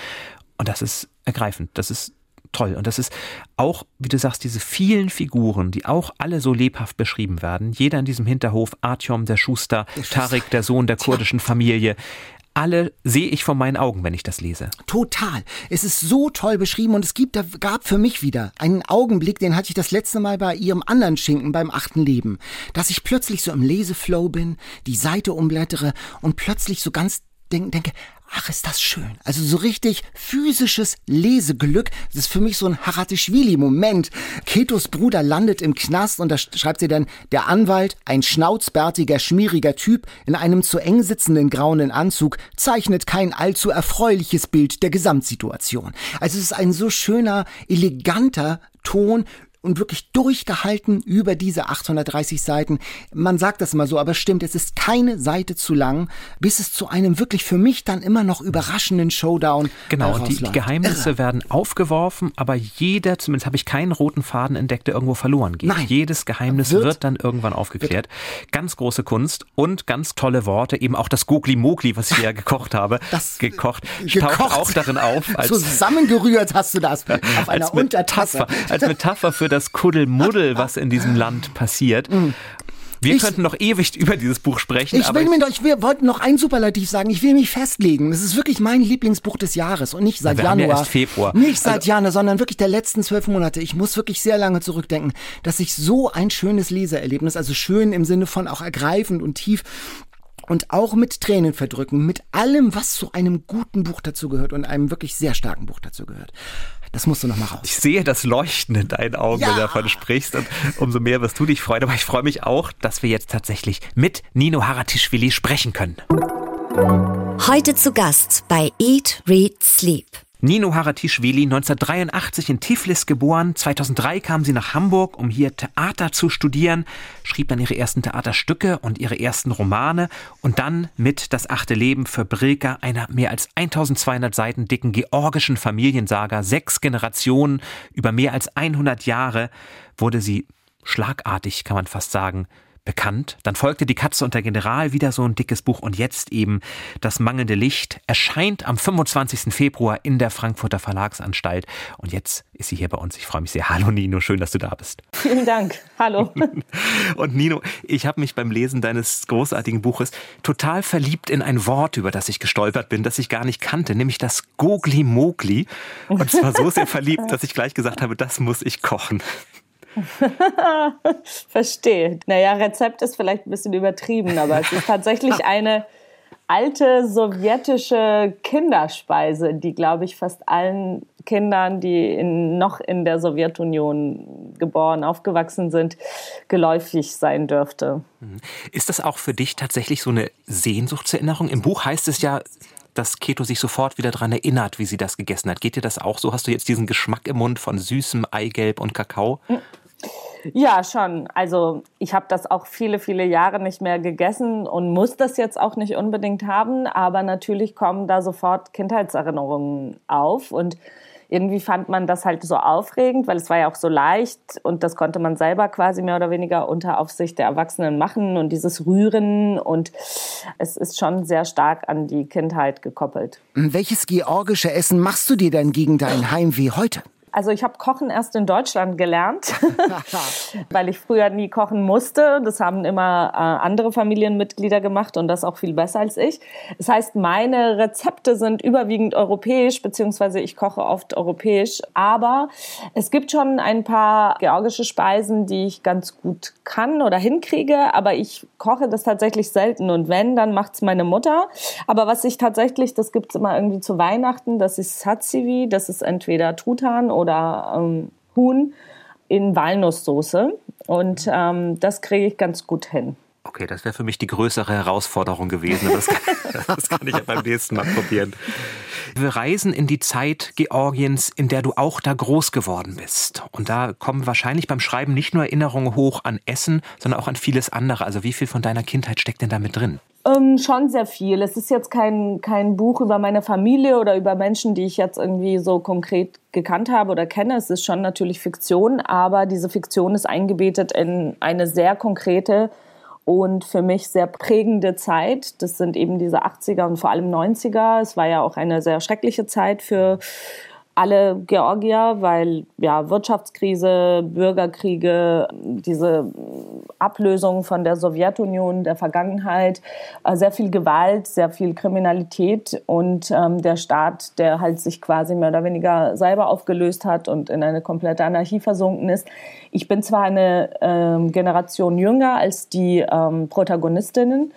Und das ist ergreifend. Das ist toll. Und das ist auch, wie du sagst, diese vielen Figuren, die auch alle so lebhaft beschrieben werden. Jeder in diesem Hinterhof, Artyom, der Schuster, Tarik, der Sohn der kurdischen Familie alle sehe ich vor meinen Augen, wenn ich das lese. Total. Es ist so toll beschrieben und es gibt, da gab für mich wieder einen Augenblick, den hatte ich das letzte Mal bei ihrem anderen Schinken beim achten Leben, dass ich plötzlich so im Leseflow bin, die Seite umblättere und plötzlich so ganz denke, ach, ist das schön. Also so richtig physisches Leseglück. Das ist für mich so ein Haratischvili-Moment. Ketos Bruder landet im Knast und da schreibt sie dann, der Anwalt, ein schnauzbärtiger, schmieriger Typ in einem zu eng sitzenden grauen Anzug, zeichnet kein allzu erfreuliches Bild der Gesamtsituation. Also es ist ein so schöner, eleganter Ton und wirklich durchgehalten über diese 830 Seiten. Man sagt das immer so, aber stimmt, es ist keine Seite zu lang, bis es zu einem wirklich für mich dann immer noch überraschenden Showdown Genau, und die, die, Geheimnisse Irre. werden aufgeworfen, aber jeder, zumindest habe ich keinen roten Faden entdeckt, der irgendwo verloren geht. Nein. Jedes Geheimnis wird, wird dann irgendwann aufgeklärt. Wird. Ganz große Kunst und ganz tolle Worte, eben auch das Gogli Mogli, was ich ja gekocht habe, das gekocht, gekocht. taucht auch darin auf. Als, Zusammengerührt hast du das auf einer als Untertasse. Metapher, als Metapher für das Kuddelmuddel, was in diesem Land passiert. Mhm. Wir ich, könnten noch ewig über dieses Buch sprechen. Ich will mir doch, ich wollte noch ein Superlativ sagen. Ich will mich festlegen. Das ist wirklich mein Lieblingsbuch des Jahres und nicht seit wir Januar. Haben ja erst Februar. Nicht seit also, Januar, sondern wirklich der letzten zwölf Monate. Ich muss wirklich sehr lange zurückdenken, dass ich so ein schönes Lesererlebnis, also schön im Sinne von auch ergreifend und tief und auch mit Tränen verdrücken, mit allem, was zu einem guten Buch dazu gehört und einem wirklich sehr starken Buch dazu gehört. Das musst du noch mal raus. Ich sehe das Leuchten in deinen Augen, ja. wenn du davon sprichst. Und umso mehr wirst du dich freuen. Aber ich freue mich auch, dass wir jetzt tatsächlich mit Nino Haratischvili sprechen können. Heute zu Gast bei Eat, Read, Sleep. Nino Haratischvili, 1983 in Tiflis geboren. 2003 kam sie nach Hamburg, um hier Theater zu studieren, schrieb dann ihre ersten Theaterstücke und ihre ersten Romane und dann mit Das achte Leben für Brilka, einer mehr als 1200 Seiten dicken georgischen Familiensaga, sechs Generationen über mehr als 100 Jahre, wurde sie schlagartig, kann man fast sagen, bekannt. Dann folgte Die Katze und der General, wieder so ein dickes Buch und jetzt eben Das mangelnde Licht erscheint am 25. Februar in der Frankfurter Verlagsanstalt und jetzt ist sie hier bei uns. Ich freue mich sehr. Hallo Nino, schön, dass du da bist. Vielen Dank. Hallo. und Nino, ich habe mich beim Lesen deines großartigen Buches total verliebt in ein Wort, über das ich gestolpert bin, das ich gar nicht kannte, nämlich das Gogli Mogli. Und zwar so sehr verliebt, dass ich gleich gesagt habe, das muss ich kochen. Verstehe. Naja, Rezept ist vielleicht ein bisschen übertrieben, aber es ist tatsächlich eine alte sowjetische Kinderspeise, die, glaube ich, fast allen Kindern, die in, noch in der Sowjetunion geboren, aufgewachsen sind, geläufig sein dürfte. Mhm. Ist das auch für dich tatsächlich so eine Sehnsuchtserinnerung? Im Buch heißt es ja, dass Keto sich sofort wieder daran erinnert, wie sie das gegessen hat. Geht dir das auch so? Hast du jetzt diesen Geschmack im Mund von süßem Eigelb und Kakao? Ja, schon. Also ich habe das auch viele, viele Jahre nicht mehr gegessen und muss das jetzt auch nicht unbedingt haben, aber natürlich kommen da sofort Kindheitserinnerungen auf und irgendwie fand man das halt so aufregend, weil es war ja auch so leicht und das konnte man selber quasi mehr oder weniger unter Aufsicht der Erwachsenen machen und dieses Rühren und es ist schon sehr stark an die Kindheit gekoppelt. Welches georgische Essen machst du dir denn gegen dein Heimweh heute? Also ich habe Kochen erst in Deutschland gelernt, weil ich früher nie kochen musste. Das haben immer äh, andere Familienmitglieder gemacht und das auch viel besser als ich. Das heißt, meine Rezepte sind überwiegend europäisch, beziehungsweise ich koche oft europäisch. Aber es gibt schon ein paar georgische Speisen, die ich ganz gut kann oder hinkriege. Aber ich koche das tatsächlich selten. Und wenn, dann macht's meine Mutter. Aber was ich tatsächlich, das gibt's immer irgendwie zu Weihnachten, das ist Satsivi. Das ist entweder Truthahn oder oder ähm, Huhn in Walnusssoße. Und ähm, das kriege ich ganz gut hin. Okay, das wäre für mich die größere Herausforderung gewesen. Das kann, das kann ich ja beim nächsten Mal probieren. Wir reisen in die Zeit Georgiens, in der du auch da groß geworden bist. Und da kommen wahrscheinlich beim Schreiben nicht nur Erinnerungen hoch an Essen, sondern auch an vieles andere. Also wie viel von deiner Kindheit steckt denn da mit drin? Ähm, schon sehr viel. Es ist jetzt kein, kein Buch über meine Familie oder über Menschen, die ich jetzt irgendwie so konkret gekannt habe oder kenne. Es ist schon natürlich Fiktion, aber diese Fiktion ist eingebettet in eine sehr konkrete und für mich sehr prägende Zeit. Das sind eben diese 80er und vor allem 90er. Es war ja auch eine sehr schreckliche Zeit für alle Georgier, weil ja Wirtschaftskrise, Bürgerkriege, diese Ablösung von der Sowjetunion, der Vergangenheit, äh, sehr viel Gewalt, sehr viel Kriminalität und ähm, der Staat, der halt sich quasi mehr oder weniger selber aufgelöst hat und in eine komplette Anarchie versunken ist. Ich bin zwar eine ähm, Generation jünger als die ähm, Protagonistinnen,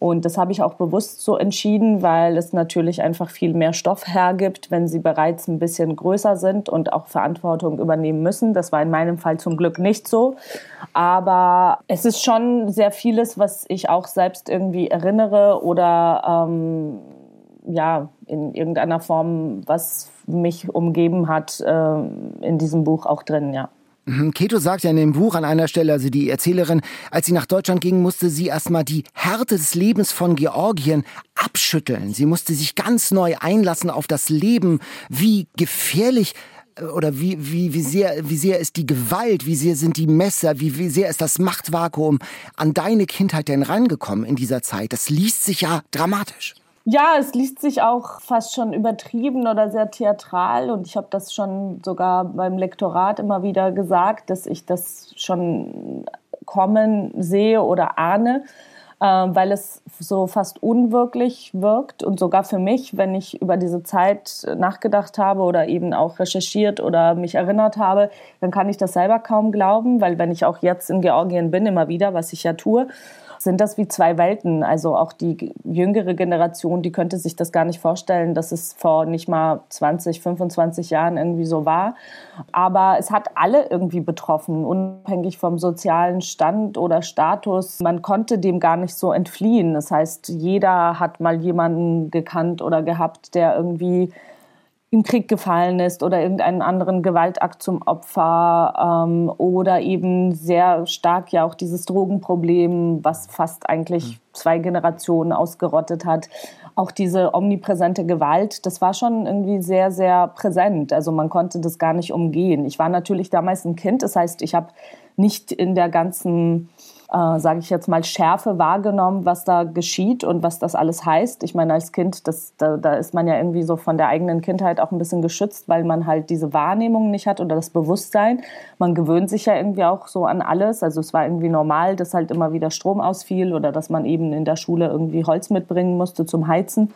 und das habe ich auch bewusst so entschieden, weil es natürlich einfach viel mehr Stoff hergibt, wenn sie bereits ein bisschen größer sind und auch Verantwortung übernehmen müssen. Das war in meinem Fall zum Glück nicht so. Aber es ist schon sehr vieles, was ich auch selbst irgendwie erinnere oder ähm, ja, in irgendeiner Form, was mich umgeben hat, äh, in diesem Buch auch drin, ja. Mhm, Keto sagt ja in dem Buch an einer Stelle, also die Erzählerin, als sie nach Deutschland ging, musste sie erstmal die Härte des Lebens von Georgien abschütteln. Sie musste sich ganz neu einlassen auf das Leben. Wie gefährlich äh, oder wie, wie, wie, sehr, wie sehr ist die Gewalt, wie sehr sind die Messer, wie, wie sehr ist das Machtvakuum an deine Kindheit denn rangekommen in dieser Zeit? Das liest sich ja dramatisch. Ja, es liest sich auch fast schon übertrieben oder sehr theatral. Und ich habe das schon sogar beim Lektorat immer wieder gesagt, dass ich das schon kommen sehe oder ahne, äh, weil es so fast unwirklich wirkt. Und sogar für mich, wenn ich über diese Zeit nachgedacht habe oder eben auch recherchiert oder mich erinnert habe, dann kann ich das selber kaum glauben, weil wenn ich auch jetzt in Georgien bin, immer wieder, was ich ja tue, sind das wie zwei Welten. Also auch die jüngere Generation, die könnte sich das gar nicht vorstellen, dass es vor nicht mal 20, 25 Jahren irgendwie so war. Aber es hat alle irgendwie betroffen, unabhängig vom sozialen Stand oder Status. Man konnte dem gar nicht so entfliehen. Das heißt, jeder hat mal jemanden gekannt oder gehabt, der irgendwie im Krieg gefallen ist oder irgendeinen anderen Gewaltakt zum Opfer ähm, oder eben sehr stark ja auch dieses Drogenproblem, was fast eigentlich hm. zwei Generationen ausgerottet hat. Auch diese omnipräsente Gewalt, das war schon irgendwie sehr, sehr präsent. Also man konnte das gar nicht umgehen. Ich war natürlich damals ein Kind, das heißt, ich habe nicht in der ganzen äh, sage ich jetzt mal, Schärfe wahrgenommen, was da geschieht und was das alles heißt. Ich meine, als Kind, das, da, da ist man ja irgendwie so von der eigenen Kindheit auch ein bisschen geschützt, weil man halt diese Wahrnehmung nicht hat oder das Bewusstsein. Man gewöhnt sich ja irgendwie auch so an alles. Also es war irgendwie normal, dass halt immer wieder Strom ausfiel oder dass man eben in der Schule irgendwie Holz mitbringen musste zum Heizen.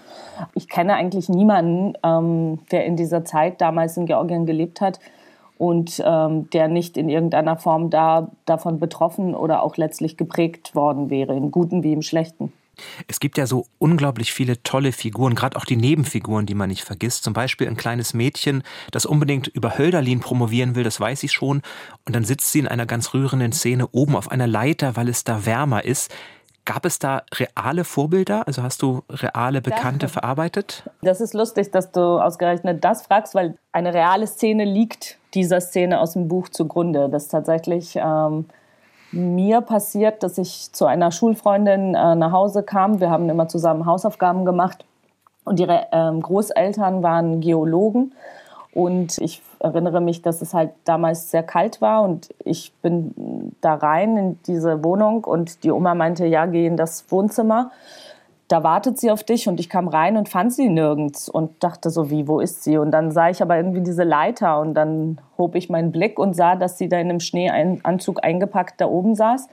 Ich kenne eigentlich niemanden, ähm, der in dieser Zeit damals in Georgien gelebt hat, und ähm, der nicht in irgendeiner Form da, davon betroffen oder auch letztlich geprägt worden wäre, im Guten wie im Schlechten. Es gibt ja so unglaublich viele tolle Figuren, gerade auch die Nebenfiguren, die man nicht vergisst. Zum Beispiel ein kleines Mädchen, das unbedingt über Hölderlin promovieren will, das weiß ich schon. Und dann sitzt sie in einer ganz rührenden Szene oben auf einer Leiter, weil es da wärmer ist. Gab es da reale Vorbilder? Also hast du reale Bekannte ja. verarbeitet? Das ist lustig, dass du ausgerechnet das fragst, weil eine reale Szene liegt dieser Szene aus dem Buch zugrunde. Das ist tatsächlich ähm, mir passiert, dass ich zu einer Schulfreundin äh, nach Hause kam. Wir haben immer zusammen Hausaufgaben gemacht und ihre ähm, Großeltern waren Geologen und ich erinnere mich, dass es halt damals sehr kalt war und ich bin da rein in diese Wohnung und die Oma meinte, ja, geh in das Wohnzimmer. Da wartet sie auf dich und ich kam rein und fand sie nirgends und dachte so, wie, wo ist sie? Und dann sah ich aber irgendwie diese Leiter und dann hob ich meinen Blick und sah, dass sie da in einem Schneeanzug eingepackt da oben saß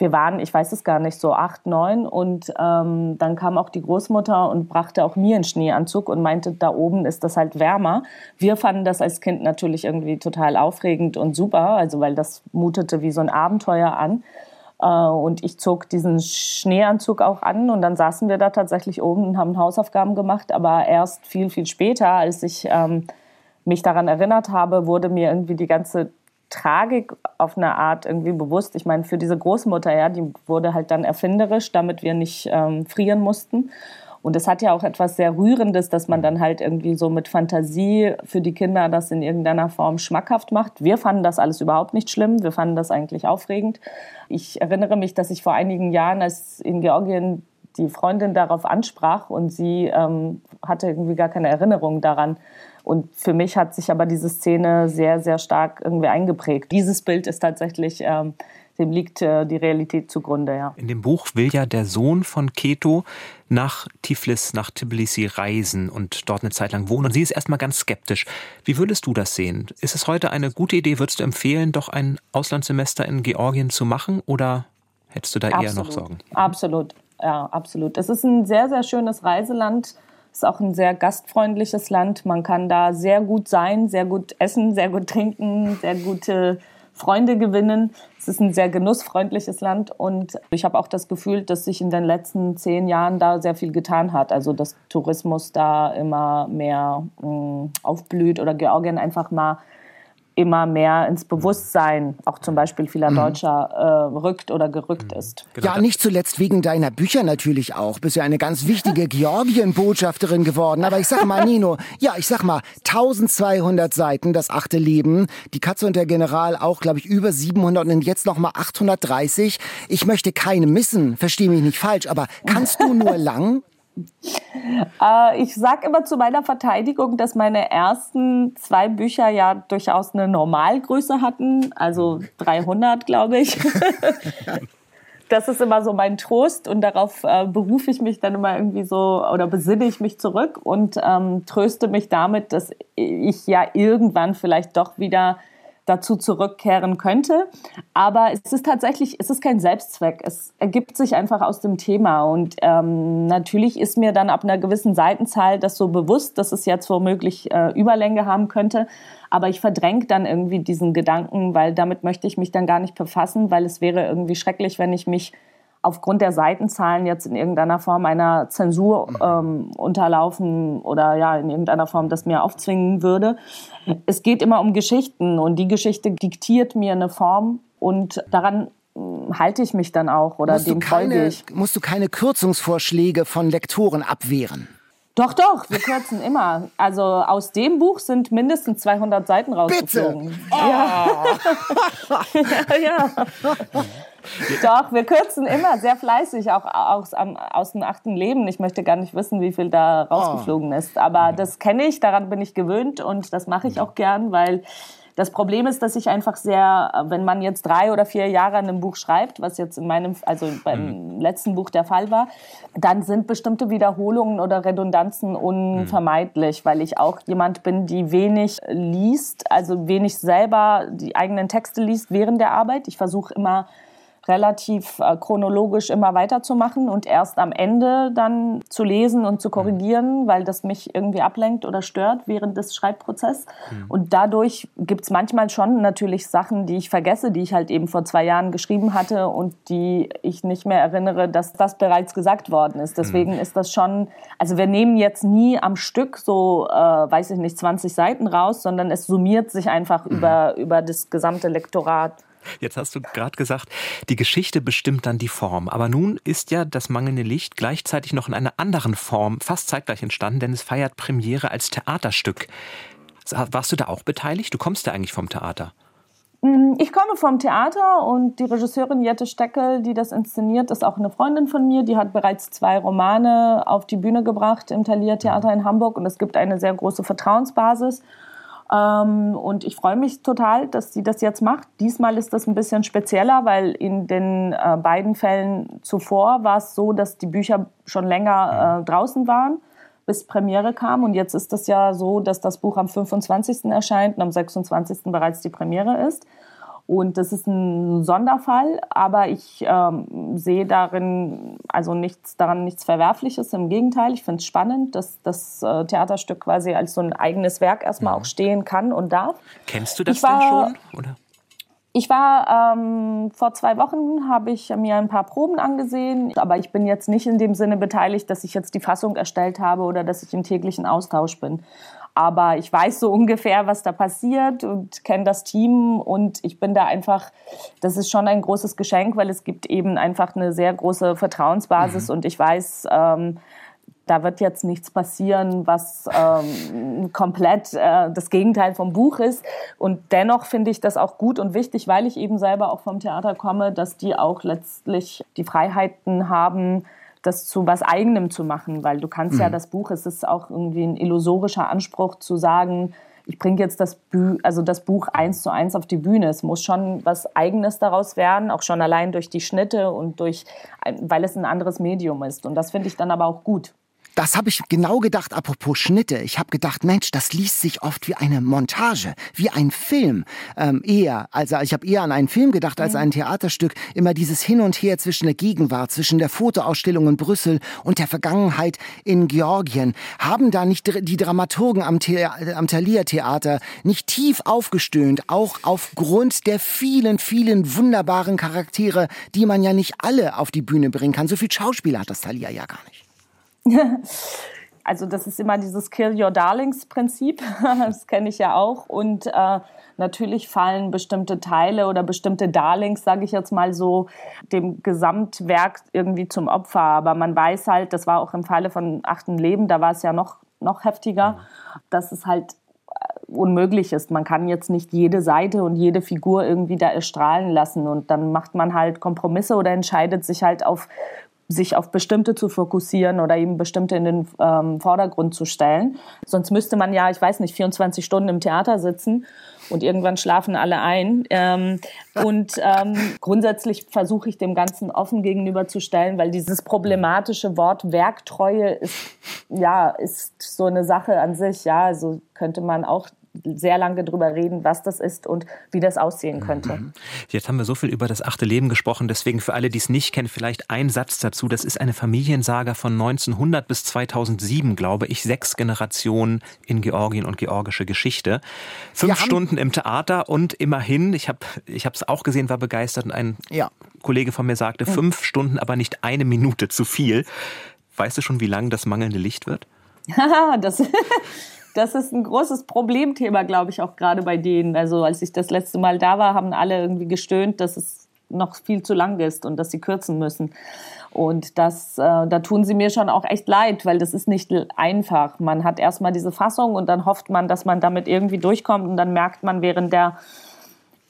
wir waren, ich weiß es gar nicht, so acht, neun und ähm, dann kam auch die Großmutter und brachte auch mir einen Schneeanzug und meinte, da oben ist das halt wärmer. Wir fanden das als Kind natürlich irgendwie total aufregend und super, also weil das mutete wie so ein Abenteuer an. Äh, und ich zog diesen Schneeanzug auch an und dann saßen wir da tatsächlich oben und haben Hausaufgaben gemacht, aber erst viel, viel später, als ich ähm, mich daran erinnert habe, wurde mir irgendwie die ganze Tragik auf eine Art irgendwie bewusst. Ich meine, für diese Großmutter, ja, die wurde halt dann erfinderisch, damit wir nicht ähm, frieren mussten. Und es hat ja auch etwas sehr Rührendes, dass man dann halt irgendwie so mit Fantasie für die Kinder das in irgendeiner Form schmackhaft macht. Wir fanden das alles überhaupt nicht schlimm. Wir fanden das eigentlich aufregend. Ich erinnere mich, dass ich vor einigen Jahren, als in Georgien die Freundin darauf ansprach und sie ähm, hatte irgendwie gar keine Erinnerung daran, und für mich hat sich aber diese Szene sehr, sehr stark irgendwie eingeprägt. Dieses Bild ist tatsächlich ähm, dem liegt äh, die Realität zugrunde, ja. In dem Buch will ja der Sohn von Keto nach Tiflis, nach Tbilisi reisen und dort eine Zeit lang wohnen. Und sie ist erstmal ganz skeptisch. Wie würdest du das sehen? Ist es heute eine gute Idee? Würdest du empfehlen, doch ein Auslandssemester in Georgien zu machen oder hättest du da absolut, eher noch Sorgen? Absolut, ja, absolut. Es ist ein sehr, sehr schönes Reiseland. Es ist auch ein sehr gastfreundliches Land. Man kann da sehr gut sein, sehr gut essen, sehr gut trinken, sehr gute Freunde gewinnen. Es ist ein sehr genussfreundliches Land und ich habe auch das Gefühl, dass sich in den letzten zehn Jahren da sehr viel getan hat. Also dass Tourismus da immer mehr mh, mm, aufblüht oder Georgien einfach mal immer mehr ins Bewusstsein, auch zum Beispiel vieler mhm. Deutscher, äh, rückt oder gerückt mhm. ist. Genau. Ja, nicht zuletzt wegen deiner Bücher natürlich auch. Bist ja eine ganz wichtige Georgien-Botschafterin geworden. Aber ich sag mal, Nino, ja, ich sag mal, 1200 Seiten, das achte Leben. Die Katze und der General auch, glaube ich, über 700 und jetzt noch mal 830. Ich möchte keine missen, verstehe mich nicht falsch, aber kannst du nur lang? Äh, ich sage immer zu meiner Verteidigung, dass meine ersten zwei Bücher ja durchaus eine Normalgröße hatten, also 300, glaube ich. das ist immer so mein Trost und darauf äh, berufe ich mich dann immer irgendwie so oder besinne ich mich zurück und ähm, tröste mich damit, dass ich ja irgendwann vielleicht doch wieder dazu zurückkehren könnte. Aber es ist tatsächlich, es ist kein Selbstzweck. Es ergibt sich einfach aus dem Thema. Und ähm, natürlich ist mir dann ab einer gewissen Seitenzahl das so bewusst, dass es jetzt womöglich äh, Überlänge haben könnte. Aber ich verdränge dann irgendwie diesen Gedanken, weil damit möchte ich mich dann gar nicht befassen, weil es wäre irgendwie schrecklich, wenn ich mich aufgrund der Seitenzahlen jetzt in irgendeiner Form einer Zensur ähm, unterlaufen oder ja in irgendeiner Form das mir aufzwingen würde. Es geht immer um Geschichten und die Geschichte diktiert mir eine Form und daran hm, halte ich mich dann auch oder musst dem keine, folge ich. Musst du keine Kürzungsvorschläge von Lektoren abwehren? Doch, doch, wir kürzen immer. Also aus dem Buch sind mindestens 200 Seiten rausgeflogen. Bitte? Oh. Ja. ja, ja. Doch, wir kürzen immer sehr fleißig, auch aus, aus dem achten Leben. Ich möchte gar nicht wissen, wie viel da rausgeflogen oh. ist. Aber das kenne ich, daran bin ich gewöhnt und das mache ich auch gern, weil das Problem ist, dass ich einfach sehr, wenn man jetzt drei oder vier Jahre an einem Buch schreibt, was jetzt in meinem, also beim mhm. letzten Buch der Fall war, dann sind bestimmte Wiederholungen oder Redundanzen unvermeidlich, mhm. weil ich auch jemand bin, die wenig liest, also wenig selber die eigenen Texte liest während der Arbeit. Ich versuche immer relativ äh, chronologisch immer weiterzumachen und erst am Ende dann zu lesen und zu mhm. korrigieren, weil das mich irgendwie ablenkt oder stört während des Schreibprozesses. Mhm. Und dadurch gibt es manchmal schon natürlich Sachen, die ich vergesse, die ich halt eben vor zwei Jahren geschrieben hatte und die ich nicht mehr erinnere, dass das bereits gesagt worden ist. Deswegen mhm. ist das schon, also wir nehmen jetzt nie am Stück so, äh, weiß ich nicht, 20 Seiten raus, sondern es summiert sich einfach mhm. über, über das gesamte Lektorat. Jetzt hast du gerade gesagt, die Geschichte bestimmt dann die Form. Aber nun ist ja das mangelnde Licht gleichzeitig noch in einer anderen Form fast zeitgleich entstanden, denn es feiert Premiere als Theaterstück. Warst du da auch beteiligt? Du kommst ja eigentlich vom Theater. Mm, ich komme vom Theater und die Regisseurin Jette Steckel, die das inszeniert, ist auch eine Freundin von mir. Die hat bereits zwei Romane auf die Bühne gebracht im Thalia Theater in Hamburg und es gibt eine sehr große Vertrauensbasis. Ähm, und ich freue mich total, dass sie das jetzt macht. Diesmal ist das ein bisschen spezieller, weil in den äh, beiden Fällen zuvor war es so, dass die Bücher schon länger äh, draußen waren, bis Premiere kam. Und jetzt ist es ja so, dass das Buch am 25. erscheint und am 26. bereits die Premiere ist. Und das ist ein Sonderfall, aber ich ähm, sehe darin also nichts daran nichts Verwerfliches. Im Gegenteil, ich finde es spannend, dass das äh, Theaterstück quasi als so ein eigenes Werk erstmal mhm. auch stehen kann und darf. Kennst du das war, denn schon? Oder? Ich war ähm, vor zwei Wochen, habe ich mir ein paar Proben angesehen, aber ich bin jetzt nicht in dem Sinne beteiligt, dass ich jetzt die Fassung erstellt habe oder dass ich im täglichen Austausch bin. Aber ich weiß so ungefähr, was da passiert und kenne das Team und ich bin da einfach, das ist schon ein großes Geschenk, weil es gibt eben einfach eine sehr große Vertrauensbasis mhm. und ich weiß, ähm, da wird jetzt nichts passieren, was ähm, komplett äh, das Gegenteil vom Buch ist. Und dennoch finde ich das auch gut und wichtig, weil ich eben selber auch vom Theater komme, dass die auch letztlich die Freiheiten haben, das zu was eigenem zu machen, weil du kannst mhm. ja das Buch, es ist auch irgendwie ein illusorischer Anspruch zu sagen, ich bringe jetzt das, Bü also das Buch eins zu eins auf die Bühne. Es muss schon was Eigenes daraus werden, auch schon allein durch die Schnitte und durch, weil es ein anderes Medium ist. Und das finde ich dann aber auch gut. Das habe ich genau gedacht, apropos Schnitte. Ich habe gedacht, Mensch, das liest sich oft wie eine Montage, wie ein Film. Ähm, eher, also ich habe eher an einen Film gedacht als mhm. ein Theaterstück. Immer dieses Hin und Her zwischen der Gegenwart, zwischen der Fotoausstellung in Brüssel und der Vergangenheit in Georgien. Haben da nicht die Dramaturgen am, The am Thalia Theater nicht tief aufgestöhnt, auch aufgrund der vielen, vielen wunderbaren Charaktere, die man ja nicht alle auf die Bühne bringen kann. So viel Schauspieler hat das Thalia ja gar nicht. also das ist immer dieses Kill Your Darlings Prinzip, das kenne ich ja auch. Und äh, natürlich fallen bestimmte Teile oder bestimmte Darlings, sage ich jetzt mal so, dem Gesamtwerk irgendwie zum Opfer. Aber man weiß halt, das war auch im Falle von Achten Leben, da war es ja noch, noch heftiger, dass es halt äh, unmöglich ist. Man kann jetzt nicht jede Seite und jede Figur irgendwie da erstrahlen lassen und dann macht man halt Kompromisse oder entscheidet sich halt auf sich auf bestimmte zu fokussieren oder eben bestimmte in den ähm, Vordergrund zu stellen. Sonst müsste man ja, ich weiß nicht, 24 Stunden im Theater sitzen und irgendwann schlafen alle ein. Ähm, und ähm, grundsätzlich versuche ich dem Ganzen offen gegenüberzustellen, weil dieses problematische Wort Werktreue ist, ja, ist so eine Sache an sich. Ja, also könnte man auch sehr lange drüber reden, was das ist und wie das aussehen könnte. Mhm. Jetzt haben wir so viel über das achte Leben gesprochen, deswegen für alle, die es nicht kennen, vielleicht ein Satz dazu. Das ist eine Familiensaga von 1900 bis 2007, glaube ich, sechs Generationen in Georgien und georgische Geschichte. Fünf Stunden im Theater und immerhin, ich habe ich es auch gesehen, war begeistert und ein ja. Kollege von mir sagte, fünf Stunden, aber nicht eine Minute zu viel. Weißt du schon, wie lang das mangelnde Licht wird? das das ist ein großes Problemthema, glaube ich, auch gerade bei denen. Also als ich das letzte Mal da war, haben alle irgendwie gestöhnt, dass es noch viel zu lang ist und dass sie kürzen müssen. Und das, äh, da tun sie mir schon auch echt leid, weil das ist nicht einfach. Man hat erstmal diese Fassung und dann hofft man, dass man damit irgendwie durchkommt und dann merkt man während der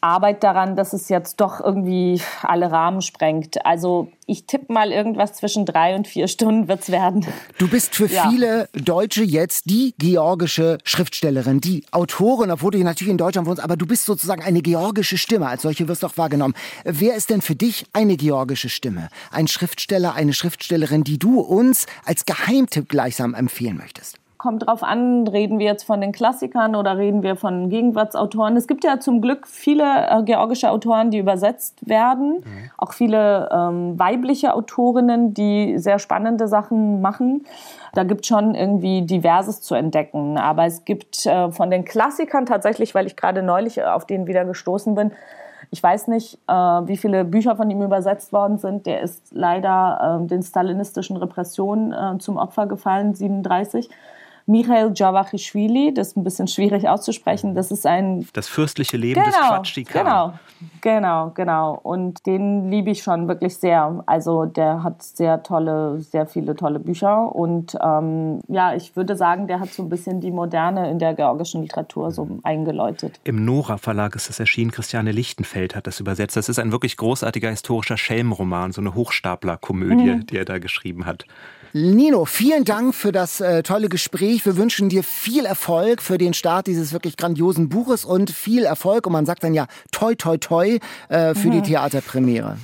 Arbeit daran, dass es jetzt doch irgendwie alle Rahmen sprengt. Also ich tippe mal irgendwas zwischen drei und vier Stunden wird es werden. Du bist für ja. viele Deutsche jetzt die georgische Schriftstellerin, die Autorin, obwohl du hier natürlich in Deutschland wohnst, aber du bist sozusagen eine georgische Stimme. Als solche wirst du auch wahrgenommen. Wer ist denn für dich eine georgische Stimme? Ein Schriftsteller, eine Schriftstellerin, die du uns als Geheimtipp gleichsam empfehlen möchtest? Kommt drauf an, reden wir jetzt von den Klassikern oder reden wir von Gegenwartsautoren. Es gibt ja zum Glück viele äh, georgische Autoren, die übersetzt werden, mhm. auch viele ähm, weibliche Autorinnen, die sehr spannende Sachen machen. Da gibt schon irgendwie Diverses zu entdecken. Aber es gibt äh, von den Klassikern tatsächlich, weil ich gerade neulich auf den wieder gestoßen bin, ich weiß nicht, äh, wie viele Bücher von ihm übersetzt worden sind. Der ist leider äh, den stalinistischen Repressionen äh, zum Opfer gefallen, 37. Michael Javachischwili, das ist ein bisschen schwierig auszusprechen. Das ist ein. Das fürstliche Leben genau, des Quatschdi Genau, genau, genau. Und den liebe ich schon wirklich sehr. Also der hat sehr tolle, sehr viele tolle Bücher. Und ähm, ja, ich würde sagen, der hat so ein bisschen die Moderne in der georgischen Literatur so eingeläutet. Im Nora Verlag ist es erschienen. Christiane Lichtenfeld hat das übersetzt. Das ist ein wirklich großartiger historischer Schelmroman, so eine Hochstapler-Komödie, mhm. die er da geschrieben hat. Nino, vielen Dank für das äh, tolle Gespräch. Wir wünschen dir viel Erfolg für den Start dieses wirklich grandiosen Buches und viel Erfolg. Und man sagt dann ja toi, toi, toi äh, für mhm. die Theaterpremiere.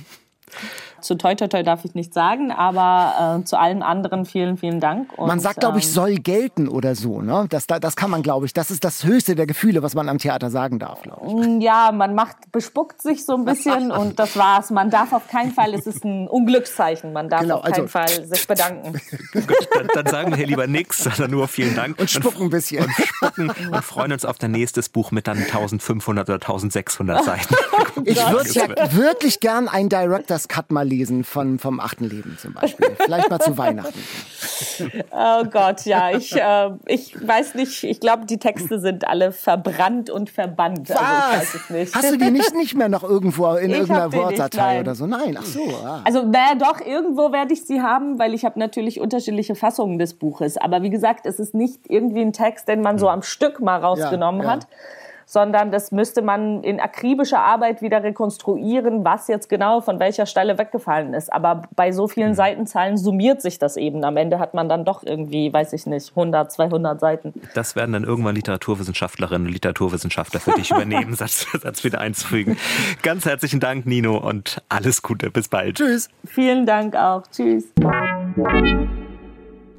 Zu Toi Toi Toi darf ich nicht sagen, aber äh, zu allen anderen vielen, vielen Dank. Und, man sagt, glaube ich, ähm, soll gelten oder so. Ne? Das, das kann man, glaube ich. Das ist das höchste der Gefühle, was man am Theater sagen darf, glaube ich. Mm, ja, man macht, bespuckt sich so ein bisschen und das war's. Man darf auf keinen Fall, es ist ein Unglückszeichen, man darf genau, auf keinen also, Fall sich bedanken. Gut, dann, dann, sagen wir hier lieber nichts, sondern nur vielen Dank. Und spucken ein bisschen. Und spucken und freuen uns auf dein nächstes Buch mit dann 1500 oder 1600 Seiten. ich würde ja wirklich gern ein Director's Cut mal lesen von, vom achten Leben zum Beispiel. Vielleicht mal zu Weihnachten. Oh Gott, ja, ich, äh, ich weiß nicht, ich glaube, die Texte sind alle verbrannt und verbannt. Was? Also Hast du die nicht, nicht mehr noch irgendwo in ich irgendeiner Wortdatei oder so? Nein, ach so. Ah. Also, naja, doch, irgendwo werde ich sie haben, weil ich habe natürlich unterschiedliche Fassungen des Buches. Aber wie gesagt, es ist nicht irgendwie ein Text, den man so hm. am Stück mal rausgenommen ja, ja. hat sondern das müsste man in akribischer Arbeit wieder rekonstruieren, was jetzt genau von welcher Stelle weggefallen ist. Aber bei so vielen mhm. Seitenzahlen summiert sich das eben. Am Ende hat man dann doch irgendwie, weiß ich nicht, 100, 200 Seiten. Das werden dann irgendwann Literaturwissenschaftlerinnen und Literaturwissenschaftler für dich übernehmen, Satz, Satz wieder einzufügen. Ganz herzlichen Dank, Nino, und alles Gute. Bis bald. Tschüss. Vielen Dank auch. Tschüss.